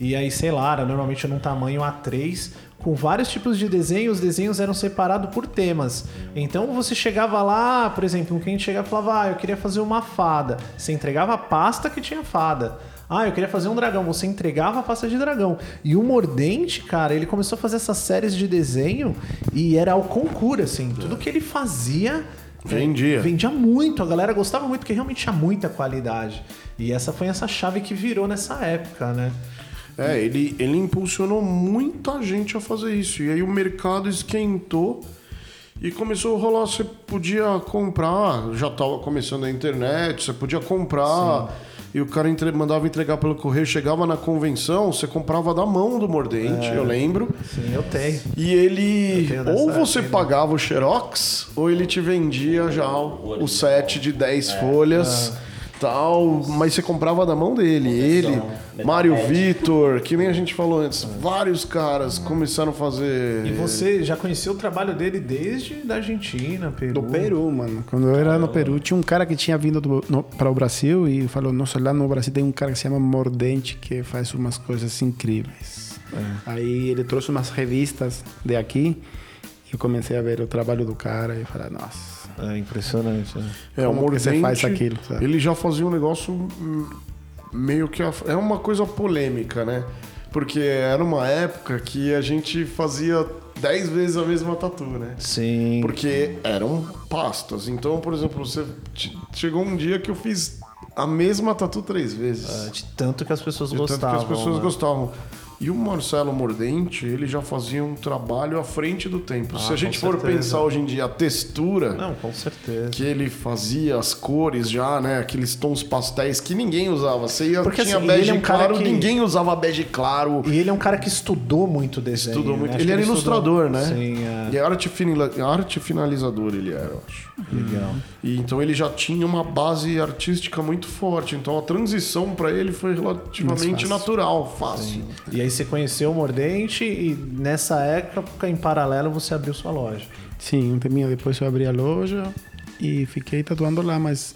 E aí, sei lá, era normalmente num tamanho A3, com vários tipos de desenho, os desenhos eram separados por temas. Então você chegava lá, por exemplo, um cliente chegava e falava, ah, eu queria fazer uma fada. Você entregava a pasta que tinha fada. Ah, eu queria fazer um dragão. Você entregava a pasta de dragão. E o Mordente, cara, ele começou a fazer essas séries de desenho e era ao concurso, assim. Tudo que ele fazia. Vendia. Vendia muito, a galera gostava muito, porque realmente tinha muita qualidade. E essa foi essa chave que virou nessa época, né? É, ele, ele impulsionou muita gente a fazer isso. E aí o mercado esquentou e começou a rolar. Você podia comprar, já estava começando a internet, você podia comprar. E o cara entre- mandava entregar pelo correio, chegava na convenção, você comprava da mão do mordente, eu lembro. Sim, eu tenho. E ele. Tenho Ou você época, né? pagava o Xerox, ou ele te vendia já o, o set de 10 folhas. Tal, mas você comprava da mão dele. Ele, Mário. Vitor, que nem a gente falou antes, vários caras começaram a fazer. E você já conheceu o trabalho dele desde da Argentina, Peru? Do Peru, mano. Quando eu era no Peru, tinha um cara que tinha vindo para o Brasil e falou: Nossa, lá no Brasil tem um cara que se chama Mordente que faz umas coisas incríveis. Aí ele trouxe umas revistas de aqui e eu comecei a ver o trabalho do cara e falei: Nossa. É impressionante. né? É, Como que você faz aquilo, sabe? Ele já fazia um negócio hum, meio que. É uma coisa polêmica, né? Porque era uma época que a gente fazia 10 vezes a mesma tatu, né? Sim. Porque eram pastas. Então, por exemplo, você chegou um dia que eu fiz a mesma tatu três vezes. É, De tanto que as pessoas De tanto gostavam. que as pessoas né? gostavam. E o Marcelo Mordente, ele já fazia um trabalho à frente do tempo. Se Ah, a gente for certeza. pensar hoje em dia a textura Não, com certeza. que ele fazia, as cores já, né? Aqueles tons pastéis que ninguém usava. Você ia, Porque, tinha assim, bege ele é um cara claro, que- ninguém usava bege claro. E ele é um cara que estudou muito desenho. Estudou muito. né? Ele era ilustrador, estudou- né? Sim, é. E arte, finila- arte finalizador ele era, eu acho. Legal. E então ele já tinha uma base artística muito forte. Então a transição para ele foi relativamente fácil. natural, fácil. E aí você conheceu o Mordente e nessa época, em paralelo, você abriu sua loja. Sim, um tempinho depois eu abri a loja e fiquei tatuando lá, mas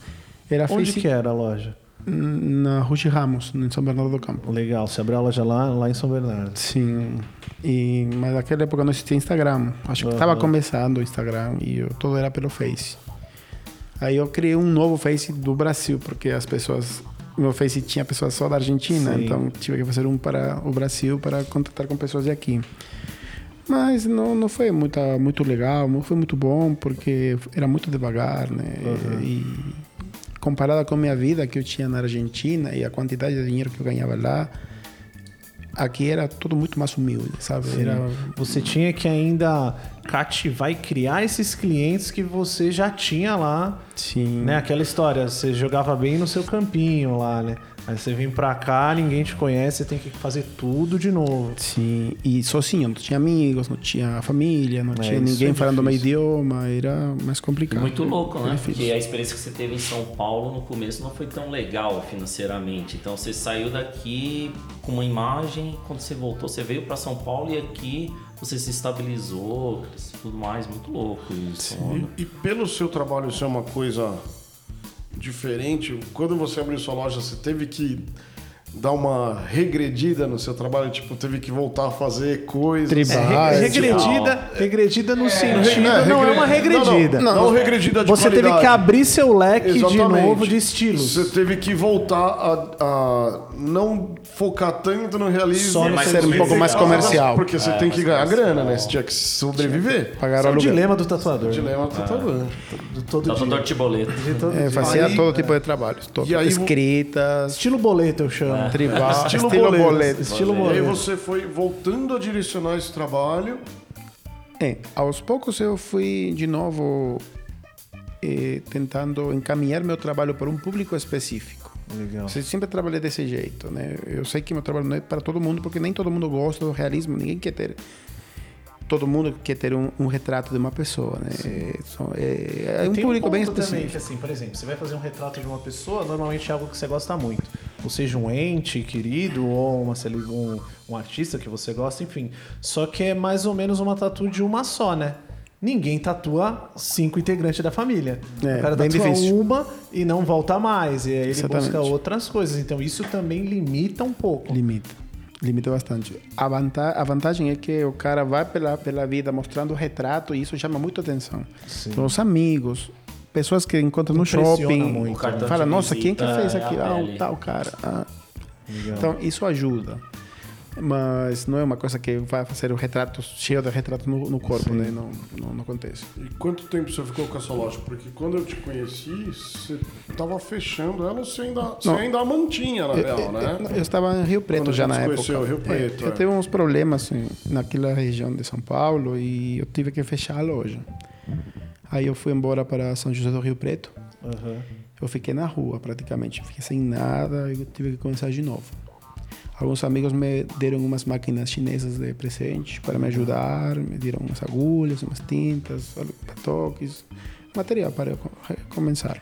era Onde físico- que era a loja? Na Rushi Ramos, em São Bernardo do Campo. Legal, você abriu a loja lá, lá em São Bernardo. Sim. E, mas naquela época não existia Instagram. Acho que estava começando o Instagram e eu, tudo era pelo Face. Aí eu criei um novo Face do Brasil, porque as pessoas. Meu Face tinha pessoas só da Argentina, Sim. então tive que fazer um para o Brasil para contatar com pessoas de aqui. Mas não, não foi muito, muito legal, não foi muito bom, porque era muito devagar, né? E comparada com a minha vida que eu tinha na Argentina e a quantidade de dinheiro que eu ganhava lá, aqui era tudo muito mais humilde, sabe? Era, Você tinha que ainda cativar e criar esses clientes que você já tinha lá. sim. Né? Aquela história, você jogava bem no seu campinho lá, né? Aí você vem pra cá, ninguém te conhece, você tem que fazer tudo de novo. Sim, e sozinho, não tinha amigos, não tinha família, não tinha isso ninguém é falando o meu idioma, era mais complicado. Muito louco, né? Difícil. Porque a experiência que você teve em São Paulo no começo não foi tão legal financeiramente. Então você saiu daqui com uma imagem, quando você voltou, você veio para São Paulo e aqui você se estabilizou, tudo mais, muito louco isso. E, e pelo seu trabalho ser uma coisa diferente, quando você abriu sua loja, você teve que dar uma regredida no seu trabalho? Tipo, teve que voltar a fazer coisas? Tribal. É, Ah, re- é regredida, regredida no sentido. Não, Não, é uma regredida. Não, não, não regredida de Você teve qualidade. que abrir seu leque de Exatamente. novo de estilos. Você teve que voltar a, a não focar tanto no realismo. Só no mais ser um pouco mais comercial. Porque você tem que ganhar grana, né? Você tinha que sobreviver. Pagar o é o aluguel. dilema do tatuador. Dilema do tatuador. De todo Tatuador dia. de boleto. De todo É, fazia Aí- todo tipo de trabalhos. Todo, E aí- escritas, Estilo boleto, eu chamo. *laughs* tribal, Estilo estilo, boleto. boleto. Estilo E aí boleto. você foi voltando a direcionar esse trabalho. É, aos poucos eu fui de novo eh, tentando encaminhar meu trabalho para um público específico. Legal. Eu sempre trabalhei desse jeito, né? Eu sei que meu trabalho não é para todo mundo, porque nem todo mundo gosta do realismo, ninguém quer ter. Todo mundo quer ter um, um retrato de uma pessoa, né? É, só- é, é um público bem ponto também, específico. que, assim, por exemplo, você vai fazer um retrato de uma pessoa, normalmente é algo que você gosta muito. Ou seja, um ente querido, ou uma, um, um artista que você gosta, enfim. Só que é mais ou menos uma tatu de uma só, né? Ninguém tatua cinco integrantes da família. É, o cara tatua difícil. uma e não volta mais. E aí ele Exatamente. busca outras coisas. Então isso também limita um pouco. Limita. Limita bastante. A, vanta a vantagem é que o cara vai pela, pela vida mostrando o retrato e isso chama muito atenção. Sim. Então, os amigos, pessoas que encontram no shopping, muito, cartão fala, nossa, quem que fez é a aquilo? Ah, o tal cara. Ah. Então, isso ajuda. Mas não é uma coisa que vai fazer o retrato cheio de retrato no, no corpo, né? Não, não, não acontece. E quanto tempo você ficou com essa loja? Porque quando eu te conheci, você tava fechando ela, você ainda, você Não. ainda a mantinha, na real, né? Eu estava em Rio Preto Quando já na época. conheceu, Rio Preto, É, eu é. tive uns problemas assim, naquela região de São Paulo e eu tive que fechar a loja. Aí eu fui embora para São José do Rio Preto. Aham. Eu fiquei na rua praticamente, fiquei sem nada e eu tive que começar de novo. Alguns amigos me deram umas máquinas chinesas de presente para me ajudar, me deram umas agulhas, umas tintas, toques, material para começar.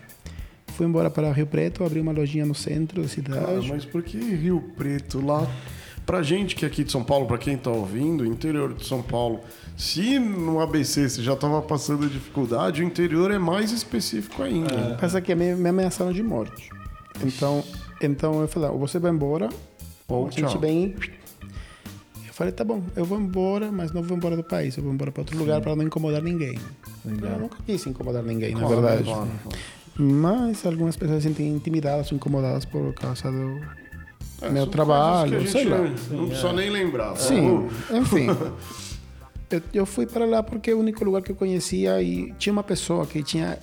Fui embora para Rio Preto, abri uma lojinha no centro da cidade. Cara, mas por que Rio Preto lá? Pra gente que é aqui de São Paulo, pra quem tá ouvindo, interior de São Paulo, se no ABC você já tava passando dificuldade, o interior é mais específico ainda. Passa que me, me ameaçaram de morte. Então, então eu falei, ou você vai embora, ou gente tchau. vem. Eu falei, tá bom, eu vou embora, mas não vou embora do país, eu vou embora para outro lugar para não incomodar ninguém. Eu nunca quis incomodar ninguém, na Claro, verdade. claro. Mas algumas pessoas se sentem intimidadas ou incomodadas por causa do É, meu trabalho, sei lá. Não, não precisa nem lembrar. Sim, enfim. *laughs* Eu, eu fui para lá porque é o único lugar que eu conhecia e tinha uma pessoa que tinha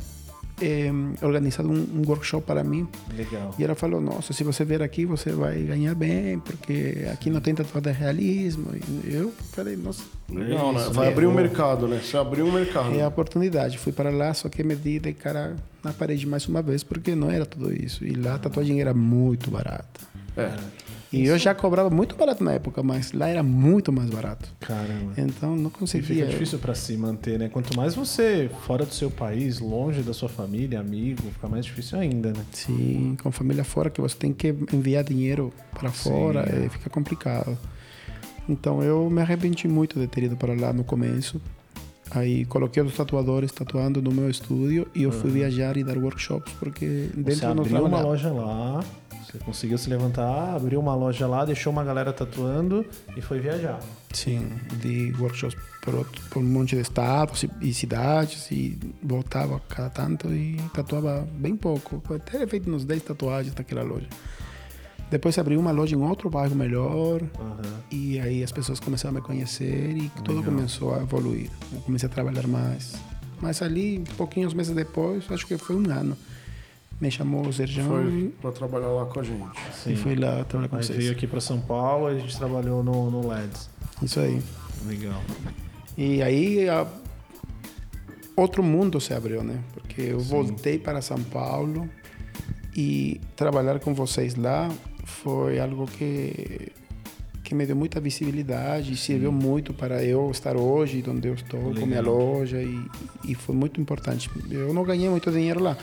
eh, organizado um, um workshop para mim. Legal. E ela falou: Nossa, se você vier aqui, você vai ganhar bem, porque aqui não tem tatuagem de realismo. E eu falei: Nossa, Legal, né? Vai é, abrir um vou- mercado, né? Você abriu um mercado. É a oportunidade. Fui para lá, só que me di de cara na parede mais uma vez, porque não era tudo isso. E lá a tatuagem era muito barata. É. E eu já cobrava muito barato na época, mas lá era muito mais barato. Caramba. Então não E fica conseguia. difícil pra se manter, né? Quanto mais você fora do seu país, longe da sua família, amigo, fica mais difícil ainda, né? Sim, com família fora, que você tem que enviar dinheiro para fora, Sim. é, fica complicado. Então eu me arrependi muito de ter ido para lá no começo. Aí coloquei os tatuadores tatuando no meu estúdio e eu fui viajar e dar workshops porque Você dentro eu não abriu uma loja lá, você conseguiu se levantar, abriu uma loja lá, deixou uma galera tatuando e foi viajar. Sim, de workshops por, outro- por um monte de estados e, cidades e voltava cada tanto e tatuava bem pouco. Ter feito uns 10 tatuagens naquela loja. Depois abriu uma loja em outro bairro melhor Aham. e aí as pessoas começaram a me conhecer e tudo começou a evoluir. Eu comecei a trabalhar mais. Mas ali, pouquinhos meses depois, acho que foi um ano, me chamou o Serjão Foi pra trabalhar lá com a gente. e fui lá trabalhar com Aí vocês. veio aqui pra São Paulo e a gente trabalhou no, no LEDs. Isso aí. Legal. E aí a- outro mundo se abriu, né? Porque eu voltei para São Paulo e trabalhar com vocês lá foi algo que que me deu muita visibilidade e serviu muito para eu estar hoje onde eu estou com minha Legal. loja e, e foi muito importante. Eu não ganhei muito dinheiro lá,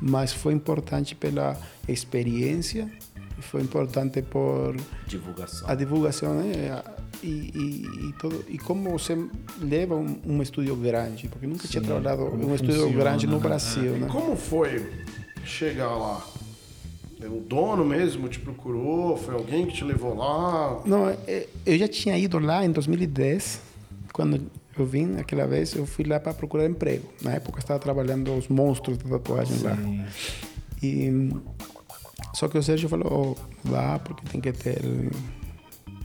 mas foi importante pela experiência, e foi importante por Divulgação. a divulgação né? e, e, e todo e como você leva um, um estúdio grande porque nunca tinha trabalhado um estúdio grande no né? Brasil né Como foi chegar lá? O dono mesmo te procurou? Foi alguém que te levou lá? Não, eh, eu já tinha ido lá em 2010, quando eu vim aquela vez, eu fui lá para procurar emprego. Na época eu estava trabalhando os monstros da tatuagem lá. E só que o Sérgio falou, oh, vá porque tem que ter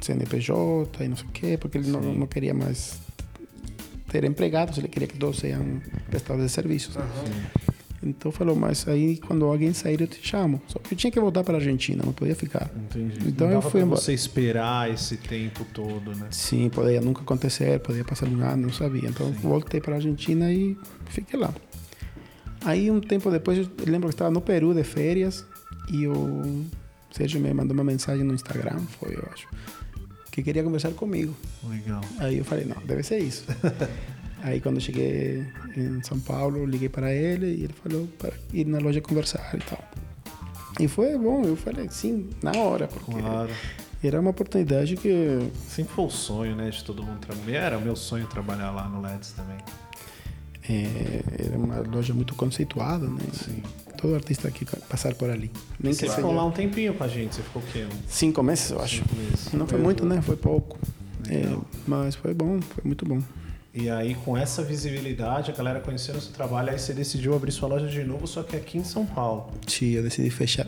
CNPJ e não sei o quê, porque ele não, não queria mais ter empregados, ele queria que todos sejam prestadores de serviços. Então falou, mas aí quando alguém sair eu te chamo. Só que eu tinha que voltar para a Argentina, não podia ficar. Entendi. Então Não eu fui embora. você esperar esse tempo todo, né? Sim, poderia nunca acontecer, poderia passar um ano, não sabia. Então voltei para a Argentina e fiquei lá. Aí um tempo depois, eu lembro que estava no Peru de férias e o Sérgio me mandou uma mensagem no Instagram, foi eu acho, que queria conversar comigo. Legal. Aí eu falei, não, deve ser isso. *laughs* Aí quando eu cheguei em São Paulo, liguei para ele e ele falou para ir na loja conversar e tal. E foi bom, eu falei sim, na hora, porque Claro. era uma oportunidade que Sempre foi o sonho, né, de todo mundo trabalhar. Era o meu sonho trabalhar lá no LEDs também. é, era uma loja muito conceituada, né? Sim. Todo artista que passar por ali. Nem Você ficou lá um tempinho com a gente. Você ficou o quê? Um- cinco meses, eu acho. Cinco meses. Não foi muito, né? Foi pouco. É, mas foi bom, foi muito bom. E aí, com essa visibilidade, a galera conhecendo o seu trabalho, aí você decidiu abrir sua loja de novo, só que aqui em São Paulo. Sim, eu decidi fechar.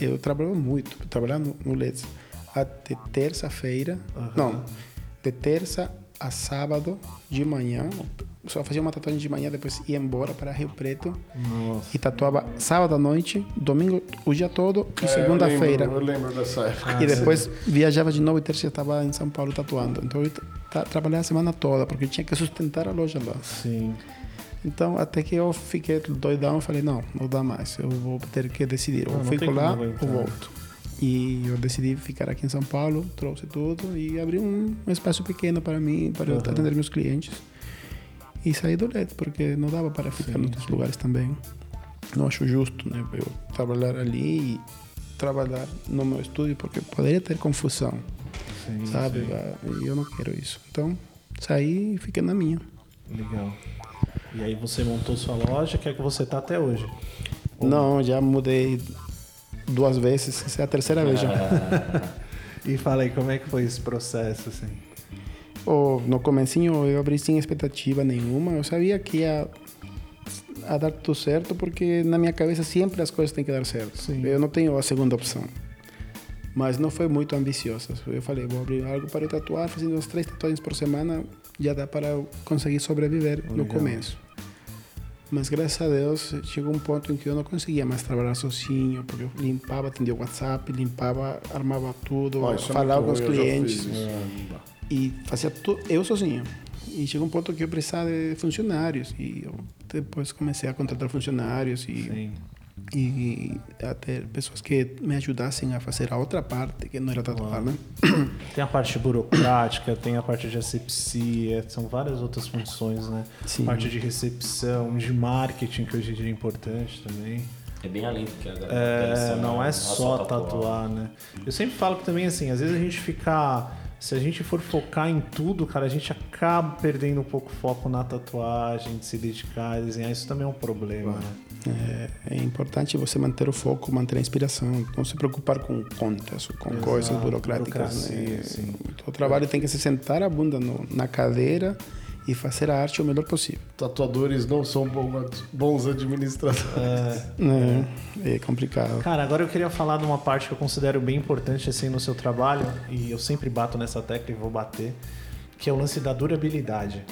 Eu, eu trabalhava muito, eu trabalhava no, no LEDs. Até terça-feira. Aham. Não, de terça a sábado de manhã. Só fazia uma tatuagem de manhã, depois ia embora para Rio Preto Nossa. e tatuava sábado à noite, domingo o dia todo e É, segunda-feira. Eu eu lembro dessa época. E depois viajava de novo e terça estava em São Paulo tatuando. Então eu tra- trabalhava a semana toda, porque tinha que sustentar a loja lá. Sim. Então até que eu fiquei doidão, falei, não, não dá mais, eu vou ter que decidir. Ou fico lá ou volto. E eu decidi ficar aqui em São Paulo, trouxe tudo e abri um, um espaço pequeno para mim, para eu Aham. atender meus clientes. E saí do LED, porque não dava para ficar em outros lugares também. Não acho justo, né? Eu trabalhar ali e trabalhar no meu estúdio, porque poderia ter confusão, Sim, sabe? sim. Ah, E eu não quero isso. Então, saí e fiquei na minha. Legal. E aí você montou sua loja, que é que você tá até hoje. Não, já mudei duas vezes, essa é a terceira vez já. *laughs* E fala aí, como é que foi esse processo, assim? Oh, no comecinho eu abri sem expectativa nenhuma, eu sabia que ia a dar tudo certo, porque na minha cabeça sempre as coisas têm que dar certo. Sim. Eu não tenho a segunda opção. Mas não foi muito ambiciosa. Eu falei, vou abrir algo para eu tatuar, fazendo umas três tatuagens por semana, já dá para conseguir sobreviver no começo. Mas graças a Deus chegou um ponto em que eu não conseguia mais trabalhar sozinho, porque eu limpava, atendia o WhatsApp, limpava, armava tudo, Ah, falava com os clientes e fazia tudo eu sozinho. E chegou um ponto que eu precisava de funcionários e eu depois comecei a contratar funcionários e, Sim. E a ter pessoas que me ajudassem a fazer a outra parte que não era tatuar, né? *coughs* Tem a parte burocrática, tem a parte de asepsia, são várias outras funções, né? Sim. Parte de recepção, de marketing, que hoje em dia é importante também. É bem além do que a galera É, pensa, não é só tatuar, né? Eu sempre falo que também, assim, às vezes a gente fica. Se a gente for focar em tudo, cara, a gente acaba perdendo um pouco o foco na tatuagem, de se dedicar a desenhar. Isso também é um problema, né? É, é importante você manter o foco, manter a inspiração, não se preocupar com contas, com Exato, coisas burocráticas. Né? O trabalho tem que se sentar a bunda no- na cadeira e fazer a arte o melhor possível. Tatuadores não são bons administradores. É, é complicado. Cara, agora eu queria falar de uma parte que eu considero bem importante assim no seu trabalho, e eu sempre bato nessa tecla e vou bater, que é o lance da durabilidade.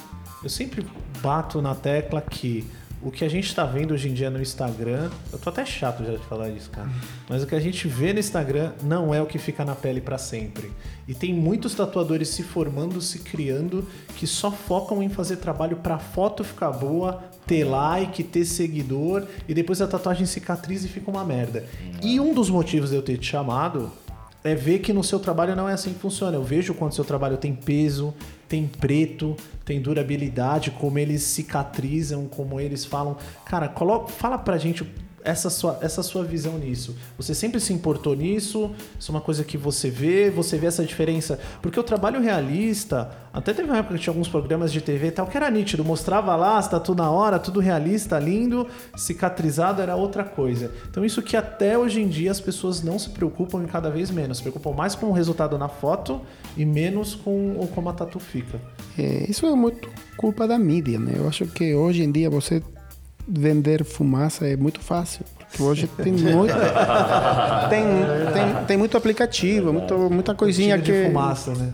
Eu sempre bato na tecla que o que a gente tá vendo hoje em dia no Instagram, eu tô até chato já de falar isso, cara, mas o que a gente vê no Instagram não é o que fica na pele para sempre. E tem muitos tatuadores se formando, se criando, que só focam em fazer trabalho pra foto ficar boa, ter like, ter seguidor, e depois a tatuagem cicatriza e fica uma merda. E um dos motivos de eu ter te chamado é ver que no seu trabalho não é assim que funciona. Eu vejo quando seu trabalho tem peso, tem preto, tem durabilidade, como eles cicatrizam, como eles falam. Cara, coloca, fala pra gente essa sua, essa sua visão nisso? Você sempre se importou nisso? Isso é uma coisa que você vê? Você vê essa diferença? Porque o trabalho realista, até teve uma época que tinha alguns programas de TV e tal, que era nítido, mostrava lá, está tudo na hora, tudo realista, lindo, cicatrizado era outra coisa. Então isso que até hoje em dia as pessoas não se preocupam e cada vez menos, se preocupam mais com o resultado na foto e menos com como a tatu fica. É, isso é muito culpa da mídia, né? Eu acho que hoje em dia você vender fumaça é muito fácil. Porque hoje tem muito. *laughs* tem, tem, tem muito aplicativo, muito, muita coisinha Tiro que. de fumaça, né?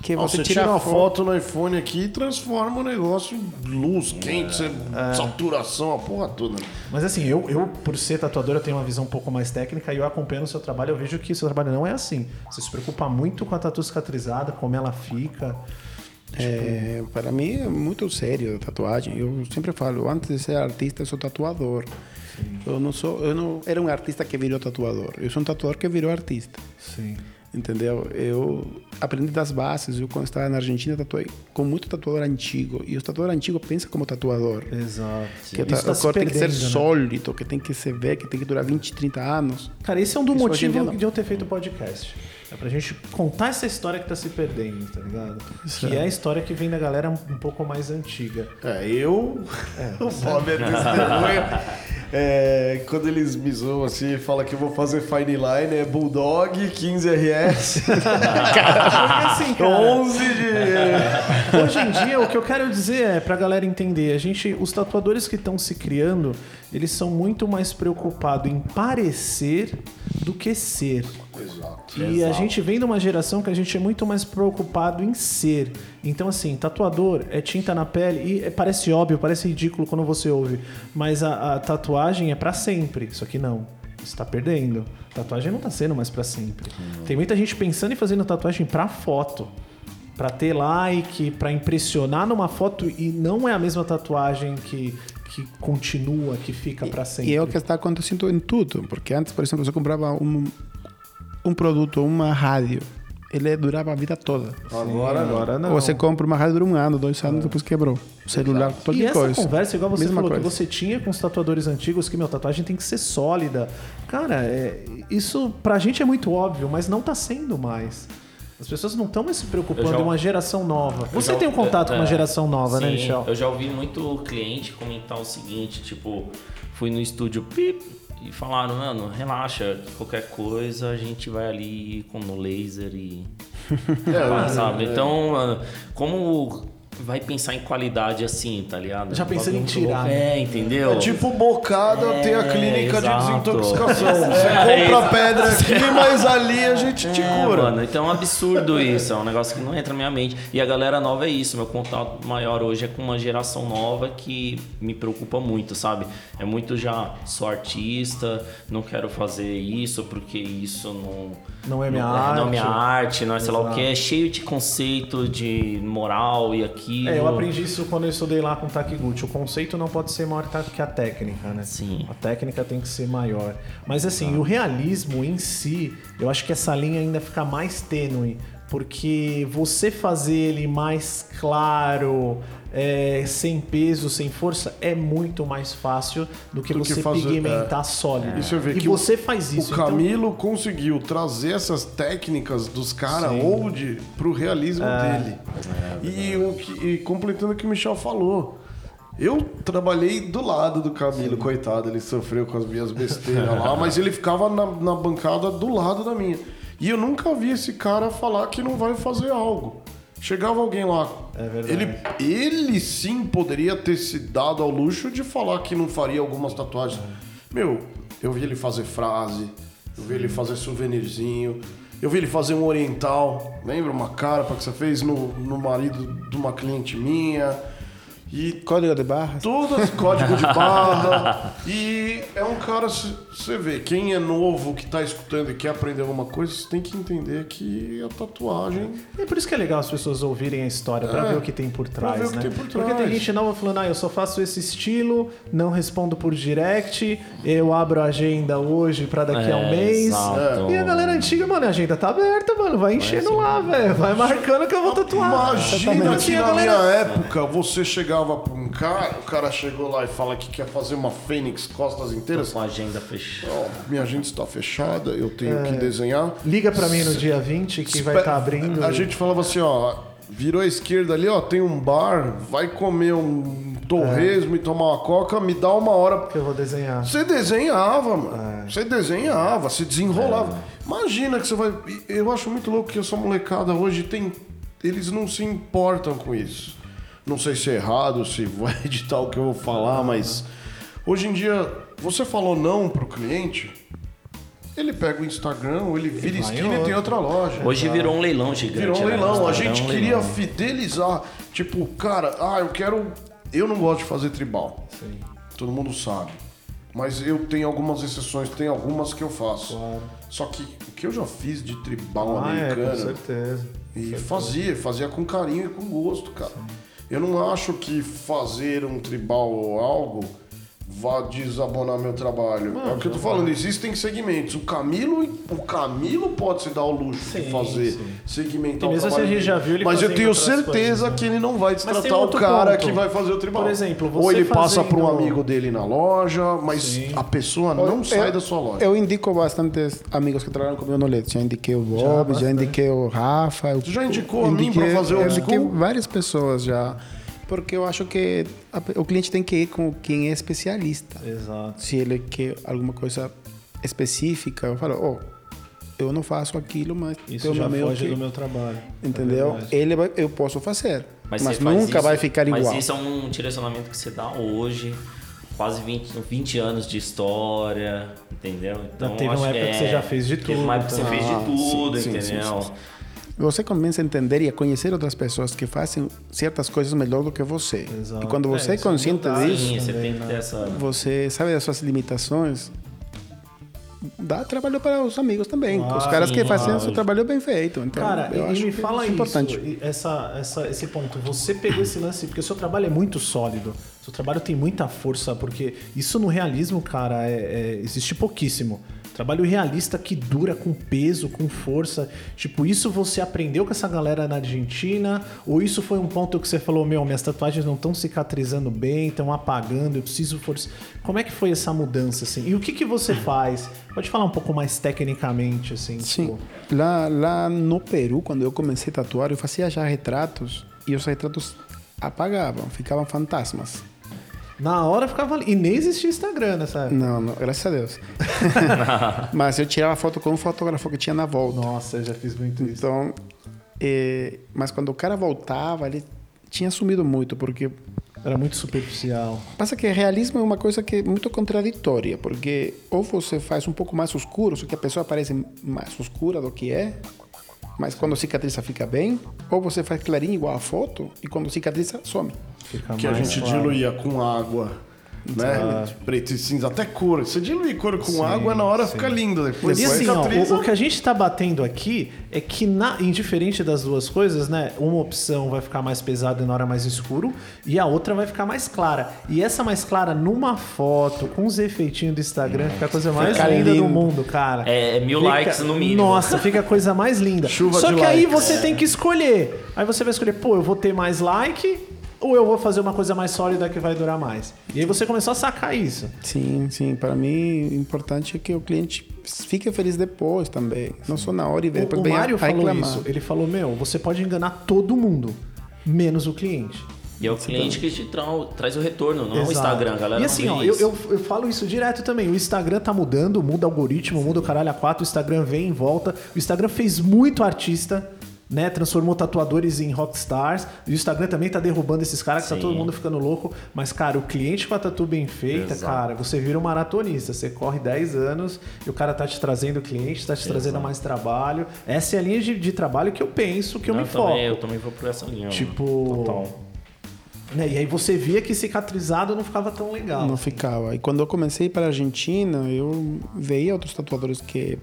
Que você, Você tira uma foto no iPhone aqui e transforma o negócio em luz, quente, você- saturação, a porra toda. Mas assim, eu, eu, por ser tatuador, eu tenho uma visão um pouco mais técnica e eu acompanhando o seu trabalho, eu vejo que o seu trabalho não é assim. Você se preocupa muito com a tatu cicatrizada, como ela fica. É, para mim é muito sério a tatuagem. Eu sempre falo, antes de ser artista, eu sou tatuador. Eu não sou, eu não era um artista que virou tatuador. Eu sou um tatuador que virou artista. Sim. Entendeu? Eu aprendi das bases. Eu, quando estava na Argentina, tatuei com muito tatuador antigo. E o tatuador antigo pensa como tatuador. Exato. Que Isso o tá se tatuador tem que ser né? sólido, que tem que se ver, que tem que durar 20, 30 anos. Cara, esse é um do Isso motivo de eu ter feito o podcast. É pra gente contar essa história que tá se perdendo, tá ligado? que é a história que vem da galera um pouco mais antiga. É, eu. *laughs* o Bob é testemunha. *laughs* É, quando eles me zoam assim, fala que eu vou fazer fine line, é Bulldog, *laughs* 15RS, assim, cara, 11 de. *laughs* Hoje em dia, o que eu quero dizer é pra galera entender, a gente, os tatuadores que estão se criando, eles são muito mais preocupados em parecer do que ser. Exato. E a gente vem de uma geração que a gente é muito mais preocupado em ser. Então, assim, tatuador é tinta na pele e é- parece óbvio, parece ridículo quando você ouve, mas a, a tatuagem é pra sempre. Só que não. Você tá perdendo. Tatuagem não tá sendo mais pra sempre. Tem muita gente pensando em fazendo tatuagem pra foto. Pra ter like, pra impressionar numa foto e não é a mesma tatuagem que, que continua, que fica pra sempre. E é o que está acontecendo em tudo. Porque antes, por exemplo, você comprava um, um produto, uma rádio. Ele durava a vida toda. Agora não. Agora não. Você compra uma rádio dura um ano, dois anos, depois quebrou. O celular, E qualquer essa coisa. conversa, igual você Mesma falou, coisa. que você tinha com os tatuadores antigos, que, meu, tatuagem tem que ser sólida. Cara, é, isso pra gente é muito óbvio, mas não tá sendo mais. As pessoas não estão mais se preocupando já- uma geração nova. Eu Você já- tem um contato com uma é, geração nova, né, sim, Michel? Eu já ouvi muito cliente comentar o seguinte, tipo, fui no estúdio pip, e falaram, mano, relaxa, qualquer coisa a gente vai ali com no laser e. *laughs* É, sabe? Então, mano, como vai pensar em qualidade assim, tá ligado? Já pensando em tirar, né? É, entendeu? É tipo bocada É, tem a clínica exato. de desintoxicação. *laughs* Você É, compra exato. pedra aqui, mas ali a gente te É, cura. mano, então é um absurdo isso, é um negócio que não entra na minha mente. E a galera nova é isso, meu contato maior hoje é com uma geração nova que me preocupa muito, sabe? É muito já, sou artista, não quero fazer isso porque isso não... Não é minha não, arte. Não é minha arte, não é sei lá o que, é cheio de conceito de moral e aquilo. É, eu aprendi isso quando eu estudei lá com o Takiguchi. O conceito não pode ser maior que a técnica, né? Sim. A técnica tem que ser maior. Mas assim, o realismo em si, eu acho que essa linha ainda fica mais tênue. Porque você fazer ele mais claro, é, sem peso, sem força, é muito mais fácil do que Do que você fazer- pigmentar sólido. E e que você o, faz isso. O então- Camilo conseguiu trazer essas técnicas dos caras Sim. old pro realismo É. dele. e, o que, e completando o que o Michel falou. Eu trabalhei do lado do Camilo, coitado, ele sofreu com as minhas besteiras lá, mas ele ficava na, na bancada do lado da minha. E eu nunca vi esse cara falar que não vai fazer algo. Chegava alguém lá. É verdade. Ele, ele sim poderia ter se dado ao luxo de falar que não faria algumas tatuagens. Meu, eu vi ele fazer frase, eu vi ele fazer souvenirzinho, eu vi ele fazer um oriental. Lembra uma carpa que você fez no, no marido de uma cliente minha? E Código de barras. todas código de *laughs* barra. e é um cara, você vê, quem é novo, que tá escutando e quer aprender alguma coisa, você tem que entender que a tatuagem. É por isso que é legal as pessoas ouvirem a história, pra É, ver o que tem por pra trás, ver o que né? tem por Porque tem trás. gente nova falando, ah, eu só faço esse estilo, não respondo por direct, eu abro a agenda hoje pra daqui a um É, mês. exato. E a galera antiga, mano, a agenda tá aberta, mano, vai enchendo lá, velho, vai marcando que eu vou tatuar. Imagina que na galera- minha época você chegava pra um cara, o cara chegou lá e fala que quer fazer uma fênix costas inteiras. Com a agenda fechada. Ó, minha agenda está fechada, eu tenho que desenhar. Liga pra mim no dia 20 que vai estar abrindo. A gente falava assim, ó, virou à esquerda ali, ó, tem um bar, vai comer um torresmo e tomar uma coca, me dá uma hora. que eu vou desenhar. Você desenhava, mano. Você desenhava, você desenrolava. Imagina que você vai. Eu acho muito louco que essa molecada hoje tem. Eles não se importam com isso. Não sei se é errado, se vai *laughs* editar o que eu vou falar, mas. Hoje em dia, você falou não pro cliente, ele pega o Instagram, ou ele vira esquina e tem outra loja. Hoje virou um leilão gigante. Virou um né? leilão. A gente é um queria leilão. fidelizar. Tipo, cara, ah, eu quero. Eu não gosto de fazer tribal. Sim. Todo mundo sabe. Mas eu tenho algumas exceções, tem algumas que eu faço. Claro. Só que o que eu já fiz de tribal Ah, é, com americano certeza. e fazia, fazia com carinho e com gosto, cara. Eu não acho que fazer um tribal ou algo vá desabonar meu trabalho. é o que eu tô falando, existem segmentos. O Camilo, o Camilo pode se dar o luxo Sim, de fazer sim. segmentar E mesmo o trabalho assim já viu ele Mas eu tenho certeza coisas, né? que ele não vai destratar o cara ponto. que vai fazer o tribal. Por exemplo, Ou você ele passa para um amigo dele na loja, mas Sim. a pessoa não Eu- sai da sua loja. Eu indico bastantes amigos que trabalham comigo no LED. Já indiquei o Bob, já, bastante. indiquei o Rafa. eu- Você já indicou a mim pra fazer o Eu indiquei várias pessoas já. Porque eu acho que a- o cliente tem que ir com quem é especialista. Exato. Se ele quer alguma coisa específica, eu falo, ó, eu não faço aquilo, mas Isso já foge que- do meu trabalho. Entendeu? É ele vai, eu posso fazer, mas, você faz nunca isso- vai ficar igual. Mas isso é um direcionamento que você dá hoje, quase 20, 20 anos de história, entendeu? Então, teve uma acho época que é- você já fez de Teve tudo, uma época que você tá? fez Ah, de tudo, sim, sim, entendeu? sim, sim. Você começa a entender e a conhecer outras pessoas que fazem certas coisas melhor do que você. Exato. E quando você É, é, é consciente disso, você também, que né? essa. você sabe das suas limitações, dá trabalho para os amigos também. Ah, os caras que sim, fazem o lógico. seu trabalho bem feito. Então, Cara, eu e, me que fala é isso, importante. e essa, essa, esse ponto. Você pegou esse lance, porque o seu trabalho é muito sólido. Seu trabalho tem muita força, porque isso no realismo, cara, é- é- existe pouquíssimo. Trabalho realista que dura com peso, com força. Tipo, isso você aprendeu com essa galera na Argentina? Ou isso foi um ponto que você falou, meu, minhas tatuagens não estão cicatrizando bem, estão apagando, eu preciso força. Como é que foi essa mudança, assim? E o que, que você faz? Pode falar um pouco mais tecnicamente, assim? Sim. tipo- Lá, lá no Peru, quando eu comecei a tatuar, eu fazia já retratos e os retratos apagavam, ficavam fantasmas. Na hora ficava ali. E nem existia Instagram nessa época. Não, não, graças a Deus. *laughs* Mas eu tirava foto com um fotógrafo que tinha na volta. Nossa, eu já fiz muito isso. Então, eh, mas quando o cara voltava, ele tinha sumido muito, porque Era muito superficial. passa que realismo é uma coisa que é muito contraditória, porque ou você faz um pouco mais escuro, só que a pessoa parece mais escura do que é, mas quando cicatriza fica bem, ou você faz clarinho igual a foto e quando cicatriza some. Fica Que a gente claro. diluía com água, né? Preto e cinza, até cor. Você dilui cor com água, na hora fica lindo. Depois E assim, ó, o, o que a gente tá batendo aqui é que, na, indiferente das duas coisas, né? Uma opção vai ficar mais pesada e na hora mais escuro, e a outra vai ficar mais clara. E essa mais clara numa foto, com os efeitinhos do Instagram, fica a coisa mais Fica linda do lindo. mundo, cara. É, é mil Fica- likes no mínimo. Nossa, fica a coisa mais linda. *laughs* Chuva Só de que aí likes. você tem que escolher. Aí você vai escolher, pô, eu vou ter mais like ou eu vou fazer uma coisa mais sólida que vai durar mais. E aí você começou a sacar isso. Sim, sim. Para mim, o importante é que o cliente fique feliz depois também. Não só na hora e O, depois o venha Mário falou reclamar. isso. Ele falou, meu, você pode enganar todo mundo, menos o cliente. E é o cliente que te tra traz o retorno, não é o Exato. Instagram, galera. E não assim, vê ó, eu, isso. eu, eu falo isso direto também. O Instagram tá mudando, muda o algoritmo, muda o caralho a quatro, o Instagram vem em volta. O Instagram fez muito artista. Né, transformou tatuadores em rockstars. E o Instagram também tá derrubando esses caras que tá todo mundo ficando louco. Mas, cara, o cliente com a tatu bem feita, Exato. cara, você vira um maratonista. Você corre 10 anos e o cara tá te trazendo cliente, tá te trazendo mais trabalho. Essa é a linha de, de trabalho que eu penso, que eu Não, me também, foco. Eu também vou por essa linha. Tipo. Total. Né, e aí você via que cicatrizado não ficava tão legal. Não ficava. E quando eu comecei para a Argentina, eu veia outros tatuadores que.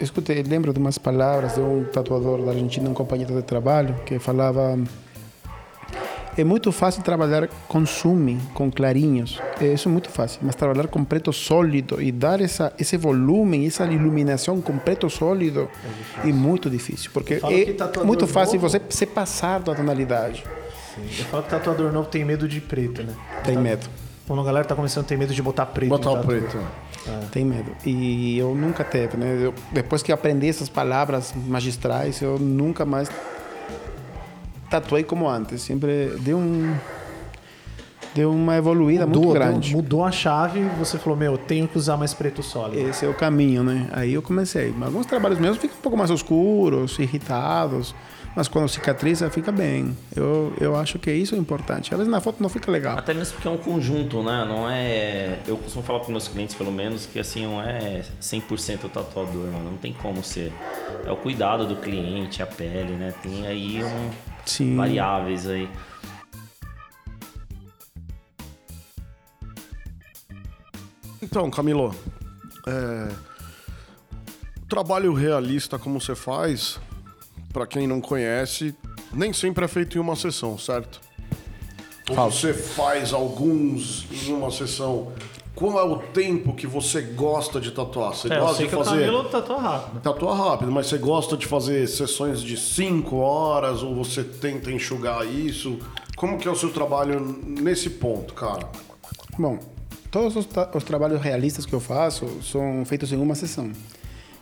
Escutei, lembro de umas palavras de um tatuador da Argentina, um companheiro de trabalho, que falava. É muito fácil trabalhar com zoom, com clarinhos. É, Isso é muito fácil. Mas trabalhar com preto sólido e dar essa, esse volume, essa iluminação com preto sólido é muito difícil. Porque é muito fácil novo- você se passar da tonalidade. Eu falo que tatuador novo tem medo de preto, né? Tem medo. Quando a galera tá começando a ter medo de botar preto. Botar o tatu. Preto. Tem medo. E eu nunca teve, né? Eu- depois que eu aprendi essas palavras magistrais, eu nunca mais tatuei como antes. Sempre deu um deu uma evoluída muito Mudou, grande. deu- mudou a chave e você falou, meu, eu tenho que usar mais preto sólido. Esse é o caminho, né? Aí eu comecei. Alguns trabalhos meus ficam um pouco mais escuros, irritados, mas quando cicatriza fica bem. Eu, eu acho que isso é importante. Às vezes na foto não fica legal. Até mesmo porque é um conjunto, né? Não é. Eu costumo falar para meus clientes, pelo menos, que assim, não é 100% o tatuador, mano. Não tem como ser. É o cuidado do cliente, a pele, né? Tem aí um... Sim. variáveis aí. Então, Camilo, é, trabalho realista como você faz, pra quem não conhece, nem sempre é feito em uma sessão, certo? Ou você faz alguns em uma sessão. Qual é o tempo que você gosta de tatuar? Você É, eu gosta sei de fazer. Camilo tatua rápido. Tatua rápido, mas você gosta de fazer sessões de 5 horas ou você tenta enxugar isso? Como que é o seu trabalho nesse ponto, cara? Bom, todos os, os trabalhos realistas que eu faço são feitos em uma sessão.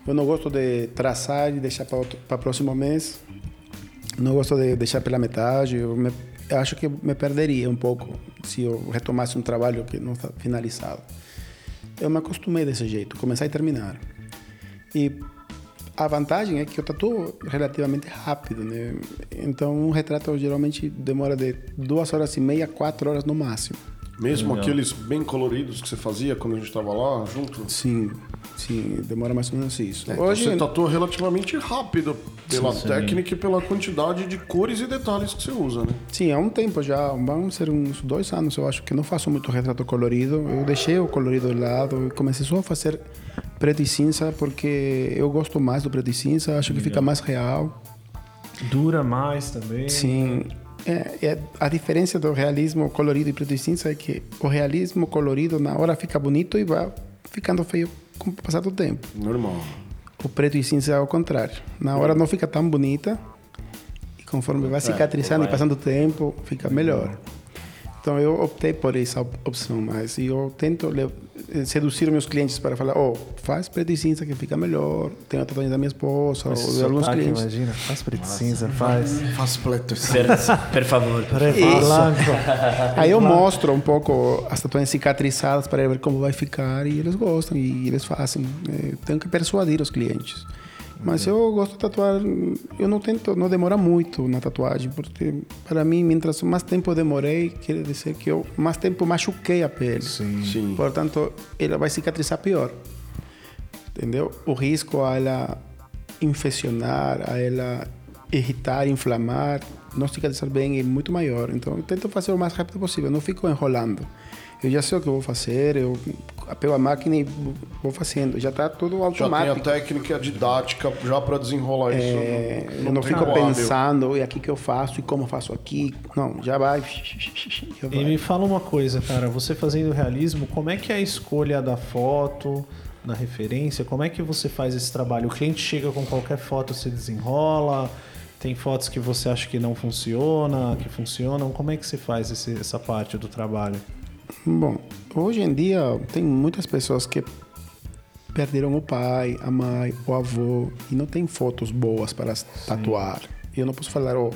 Eu não gosto de traçar e deixar para o próximo mês. Não gosto de deixar pela metade. Eu, me- acho que me perderia um pouco se eu retomasse um trabalho que não está finalizado. Eu me acostumei desse jeito, começar e terminar. E a vantagem é que eu tatuo relativamente rápido, né? Então, um retrato geralmente demora de duas horas e meia, quatro horas no máximo. Mesmo aqueles bem coloridos que você fazia quando a gente tava lá junto? Sim, sim, demora mais ou menos isso. Então Hoje, você tatua relativamente rápido pela técnica e pela quantidade de cores e detalhes que você usa, né? sim, há um tempo já, vão ser uns dois anos, eu acho que não faço muito retrato colorido. Eu deixei o colorido de lado e comecei só a fazer preto e cinza porque eu gosto mais do preto e cinza, acho que fica mais real. Dura mais também. Sim. É, é, a diferença do realismo colorido e preto e cinza é que o realismo colorido na hora fica bonito e vai ficando feio com o passar do tempo. Normal. O preto e cinza é ao contrário. Na hora não fica tão bonita e conforme vai cicatrizando e passando o tempo, fica melhor. Então eu optei por essa op- opção, mas eu tento seduzir meus clientes para falar, oh, faz preto e cinza que fica melhor. Tem a tatuagem da minha esposa, ou de alguns Sotaque, clientes. imagina. Faz preto e cinza, faz. Faz pletos. Per, per favor. *laughs* Preto blanco. Aí eu mostro um pouco as tatuagens cicatrizadas para ver como vai ficar e eles gostam e eles fazem. Tenho que persuadir os clientes. Mas eu gosto de tatuar, eu não tento, não demora muito na tatuagem, porque para mim, mientras mais tempo demorei, quer dizer que eu mais tempo machuquei a pele. Sim. Sim. Portanto, ela vai cicatrizar pior. Entendeu? O risco a ela infeccionar, a ela irritar, inflamar, não cicatrizar bem é muito maior. Então, eu tento fazer o mais rápido possível, não fico enrolando. Eu já sei o que eu vou fazer, eu pego a máquina e vou fazendo. Já está tudo Já tem a automático. técnica e a didática já pra desenrolar É, isso. eu não tem fico hábil. pensando, e aqui que eu faço, e como eu faço aqui. Não, já vai. já vai. E me fala uma coisa, cara. Você fazendo realismo, como é que é a escolha da foto, na referência? Como é que você faz esse trabalho? O cliente chega com qualquer foto, você desenrola? Tem fotos que você acha que não funciona, que funcionam? Como é que você faz esse- essa parte do trabalho? Bom, hoje em dia tem muitas pessoas que perderam o pai, a mãe, o avô e não tem fotos boas para tatuar. E eu não posso falar, oh,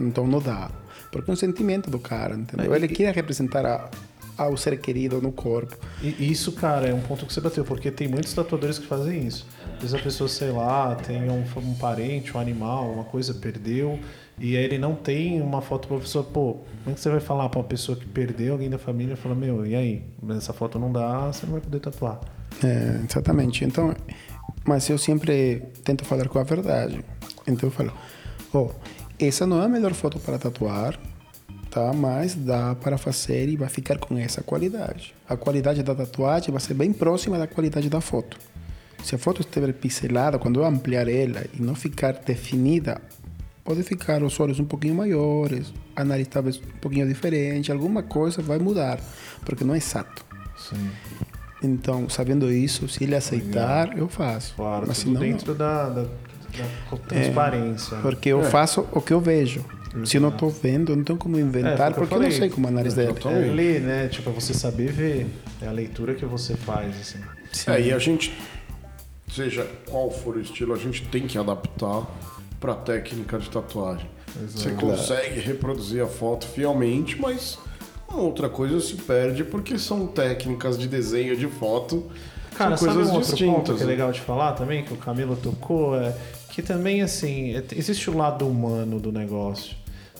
então não dá. Porque é um sentimento do cara, entendeu? Ele quer representar a, ao ser querido no corpo. E isso, cara, é um ponto que você bateu, porque tem muitos tatuadores que fazem isso. Às vezes a pessoa, sei lá, tem um, um parente, um animal, uma coisa perdeu, e aí ele não tem uma foto pra pessoa, pô, como é que você vai falar pra uma pessoa que perdeu alguém da família e fala, meu, e aí? Essa foto não dá, você não vai poder tatuar. É, exatamente. Então, mas eu sempre tento falar com a verdade. Então eu falo, oh, essa não é a melhor foto para tatuar, tá? Mas dá para fazer e vai ficar com essa qualidade. A qualidade da tatuagem vai ser bem próxima da qualidade da foto. Se a foto estiver pixelada, quando eu ampliar ela e não ficar definida, pode ficar os olhos um pouquinho maiores, a nariz talvez um pouquinho diferente, alguma coisa vai mudar, porque não é exato. Sim. Então, sabendo isso, se ele aceitar, eu faço. Claro, Mas tudo senão, dentro da, da, da transparência. não. Porque eu faço o que eu vejo. Se eu não tô vendo, eu não tenho como inventar, É, foi o que porque eu não falei. sei como é o nariz dele. Exatamente. É ler, né? Tipo, é você saber ver. É a leitura que você faz, assim. É, e a gente, seja qual for o estilo, a gente tem que adaptar para técnica de tatuagem. Você consegue reproduzir a foto fielmente, mas uma outra coisa se perde porque são técnicas de desenho de foto, Cara, são sabe coisas um outro distintas. ponto que é né? legal de falar também, que o Camilo tocou, é que também, assim, existe o lado humano do negócio.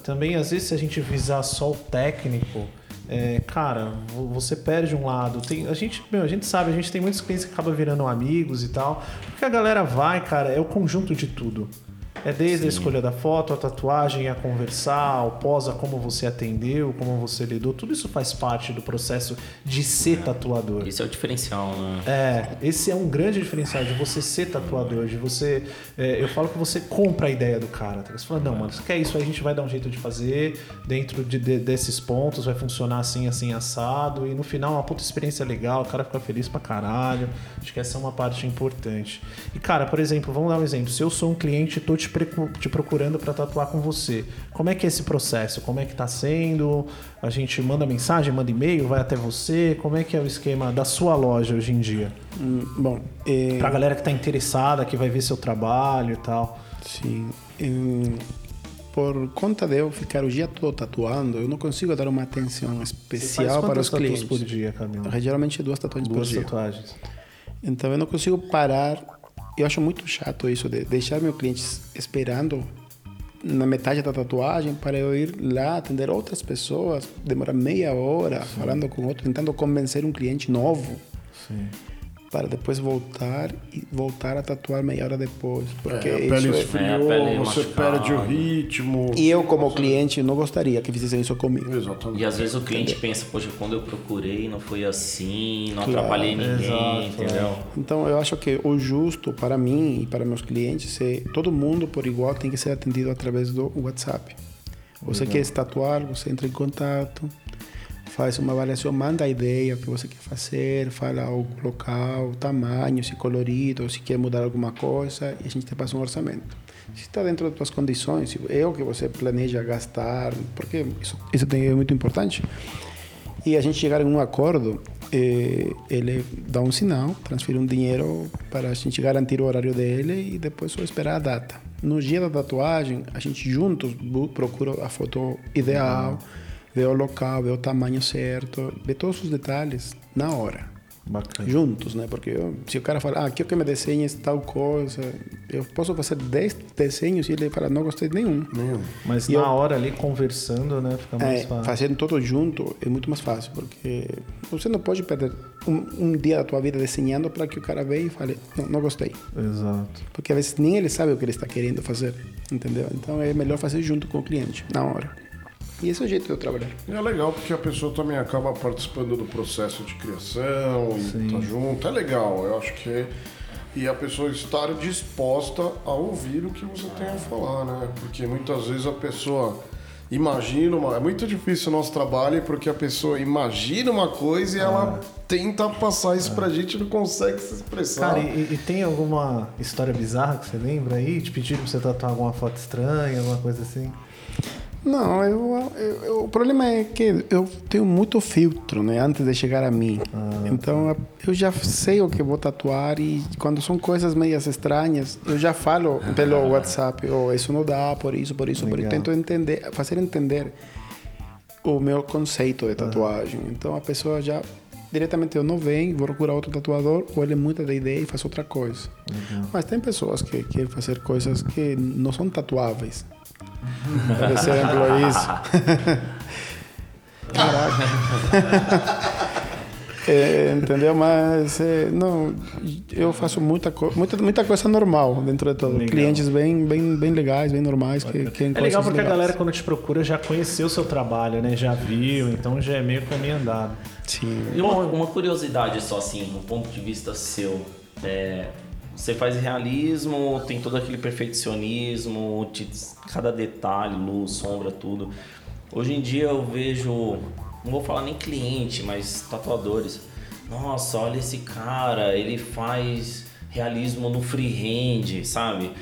Também, às vezes, se a gente visar só o técnico, é, cara, vo- você perde um lado. Tem, a, gente, meu, a gente sabe, a gente tem muitos clientes que acabam virando amigos e tal, porque a galera vai, cara, é o conjunto de tudo. É desde a escolha da foto, a tatuagem, a conversar, o pós, a como você atendeu, como você lidou. Tudo isso faz parte do processo de ser tatuador. Isso é o diferencial, né? É, esse é um grande diferencial de você ser tatuador, de você. é, eu falo que você compra a ideia do cara. Tá? Você fala, não, mano, você quer isso aí, a gente vai dar um jeito de fazer dentro de, de- desses pontos, vai funcionar assim, assim, assado. E no final, uma puta experiência legal, o cara fica feliz pra caralho. Acho que essa é uma parte importante. E, cara, por exemplo, vamos dar um exemplo. Se eu sou um cliente e tô te, te procurando pra tatuar com você, como é que é esse processo? Como é que tá sendo? A gente manda mensagem, manda e-mail, vai até você? Como é que é o esquema da sua loja hoje em dia? Hum, bom, é, Pra galera que tá interessada, que vai ver seu trabalho e tal. sim. Em- por conta de eu ficar o dia todo tatuando, eu não consigo dar uma atenção especial para os clientes. por dia, Camilo? Geralmente duas tatuagens Duas por dia. tatuagens. Então eu não consigo parar. Eu acho muito chato isso de deixar meu cliente esperando na metade da tatuagem para eu ir lá atender outras pessoas, demorar meia hora falando com outro, tentando convencer um cliente novo Sim. Para depois voltar e voltar a tatuar meia hora depois, porque É, a isso pele é- esfriou, É, a pele você machucada. perde o ritmo. e eu como cliente não gostaria que fizessem isso comigo. Exatamente. E às vezes o cliente pensa, poxa, quando eu procurei não foi assim, não atrapalhei ninguém, exato, entendeu? Então eu acho que o justo para mim e para meus clientes é todo mundo por igual tem que ser atendido através do WhatsApp. Você quer se tatuar, você entra em contato, faz uma avaliação, manda a ideia que você quer fazer, fala o local, o tamanho, se colorido, se quer mudar alguma coisa e a gente te passa um orçamento. Se está dentro das tuas condições, é o que você planeja gastar, porque isso, isso é muito importante. E a gente chegar em um acordo, eh, ele dá um sinal, transfere um dinheiro para a gente garantir o horário dele e depois só esperar a data. No dia da tatuagem, a gente juntos procura a foto ideal, vê o local, vê o tamanho certo, vê todos os detalhes na hora. Bacana. Juntos, né? Porque eu- se o cara fala, ah, quero que me desenhes tal coisa, eu posso fazer 10 desenhos e ele fala, não gostei de nenhum. Nenhum. Mas E na eu- hora ali, conversando, né? Fica mais É, fácil. fazendo tudo junto é muito mais fácil, porque você não pode perder um, um dia da tua vida desenhando para que o cara veja e fale, não, não gostei. Exato. Porque às vezes nem ele sabe o que ele está querendo fazer, entendeu? Então é melhor fazer junto com o cliente, na hora. E esse é o jeito de eu trabalhar. E é legal porque a pessoa também acaba participando do processo de criação e tá junto. É legal, eu acho que é. E a pessoa estar disposta a ouvir o que você tem a falar, né? Porque muitas vezes a pessoa imagina uma. É muito difícil o nosso trabalho porque a pessoa imagina uma coisa e ela tenta passar isso pra gente e não consegue se expressar. Cara, e, e tem alguma história bizarra que você lembra aí? Te pediram pra você tatuar alguma foto estranha, alguma coisa assim? Não, eu, eu- eu- o problema é que eu tenho muito filtro, né, antes de chegar a mim. Então eu já sei o que vou tatuar e quando são coisas meias estranhas, eu já falo pelo WhatsApp, oh, isso não dá, por isso, por isso, por isso. Legal. Tento entender, fazer entender o meu conceito de tatuagem. Então a pessoa já diretamente eu não vem, vou procurar outro tatuador, ou ele muda de ideia e faz outra coisa. Mas tem pessoas que querem fazer coisas que não são tatuáveis. Por exemplo, isso. *laughs* Caraca. É, entendeu? Mas é, não, eu faço muita, co muita, muita coisa normal dentro de tudo. Legal. Clientes bem, bem, bem legais, bem normais. Que, que É legal porque a galera, quando te procura, já conheceu o seu trabalho, né? Já viu, então já é meio caminho andado. Sim. E uma, uma curiosidade só assim, do ponto de vista seu, é, você faz realismo, tem todo aquele perfeccionismo, cada detalhe, luz, sombra, tudo. Hoje em dia eu vejo, não vou falar nem cliente, mas tatuadores. Nossa, olha esse cara, ele faz realismo no freehand, sabe?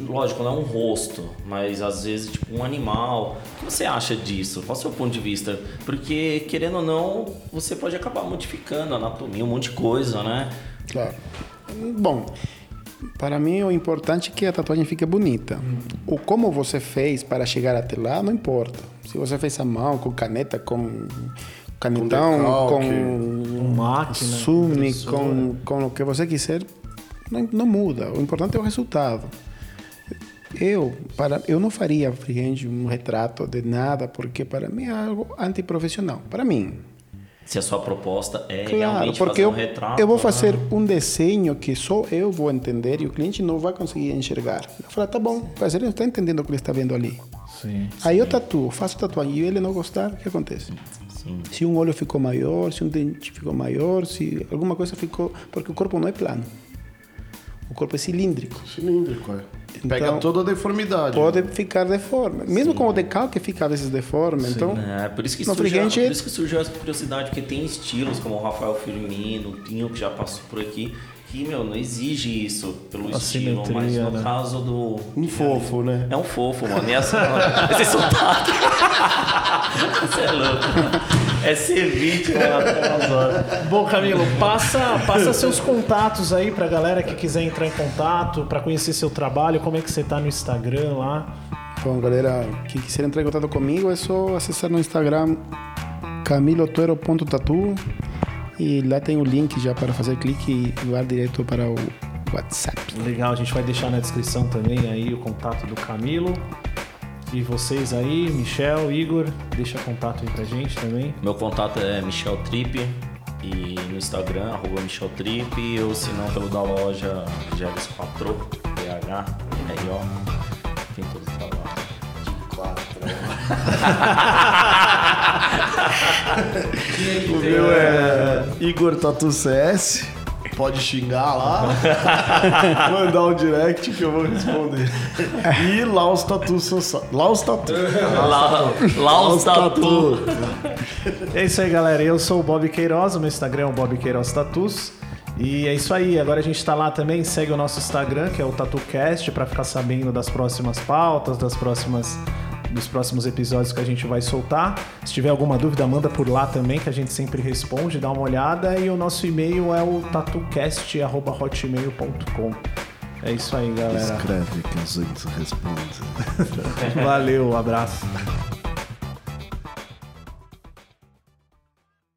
Lógico, não é um rosto, mas às vezes tipo um animal. O que você acha disso? Qual é o seu ponto de vista? Porque, querendo ou não, você pode acabar modificando a anatomia, um monte de coisa, né? Claro. Bom, para mim o importante é que a tatuagem fique bonita. O como você fez para chegar até lá não importa. Se você fez a mão, com caneta, com canetão, decalque, com, com máquina, sume, com com, com o que você quiser, não, não muda. O importante é o resultado. Eu, para, eu não faria freehand um retrato de nada, porque para mim é algo antiprofissional. Para mim, Se a sua proposta é Claro, realmente porque fazer eu, um retrato. eu vou né? fazer um desenho que só eu vou entender e o cliente não vai conseguir enxergar. Eu falo, tá bom, mas ele não está entendendo o que ele está vendo ali. Sim. Aí eu tatuo, faço tatuagem e ele não gostar, o que acontece? Sim. Se um olho ficou maior, se um dente ficou maior, se alguma coisa ficou... Porque o corpo não é plano. O corpo é cilíndrico. Cilíndrico, é. Pega Então, toda a deformidade. Pode ficar deforme. Mesmo com o decalque fica às vezes deforme. Então, É, por isso que surgiu, freehand- por isso que surgiu essa curiosidade, porque tem estilos como o Rafael Firmino, o Pinho que já passou por aqui, que, meu, não exige isso pelo A estilo, mas no né? caso do. Um fofo, né? É um fofo, mano. E essa, esse sotaque. Você é louco. É ser vítima. Bom, Camilo, passa, passa seus contatos aí pra galera que quiser entrar em contato, pra conhecer seu trabalho, como é que você tá no Instagram lá. Bom, galera, quem quiser entrar em contato comigo é só acessar no Instagram camilotuero.tatu e lá tem o link já para fazer clique e vai direto para o WhatsApp. Legal, a gente vai deixar na descrição também aí o contato do Camilo. E vocês aí, Michel, Igor, deixa contato aí pra gente também. Meu contato é Michel Trip e no Instagram, arroba Michel Trip, ou se não, pelo da loja Geles 4, PH, RO. Tem todo o trabalho. *laughs* O meu é Igor Tatu CS. Pode xingar lá. *laughs* Mandar um direct que eu vou responder. E Laos Tatu Society. Laos Tatu. Lá, lá os tatu. É isso aí, galera. Eu sou o Bob Queiroz, o meu Instagram é o Bob Queiroz Tatus. E é isso aí, agora a gente tá lá também, segue o nosso Instagram, que é o TatuCast, pra ficar sabendo das próximas pautas, das próximas dos próximos episódios que a gente vai soltar. Se tiver alguma dúvida, manda por lá também, que a gente sempre responde, dá uma olhada. E o nosso e-mail é o tatucast.hotmail.com. É isso aí, galera. Escreve que a gente responde. *laughs* Valeu, um abraço.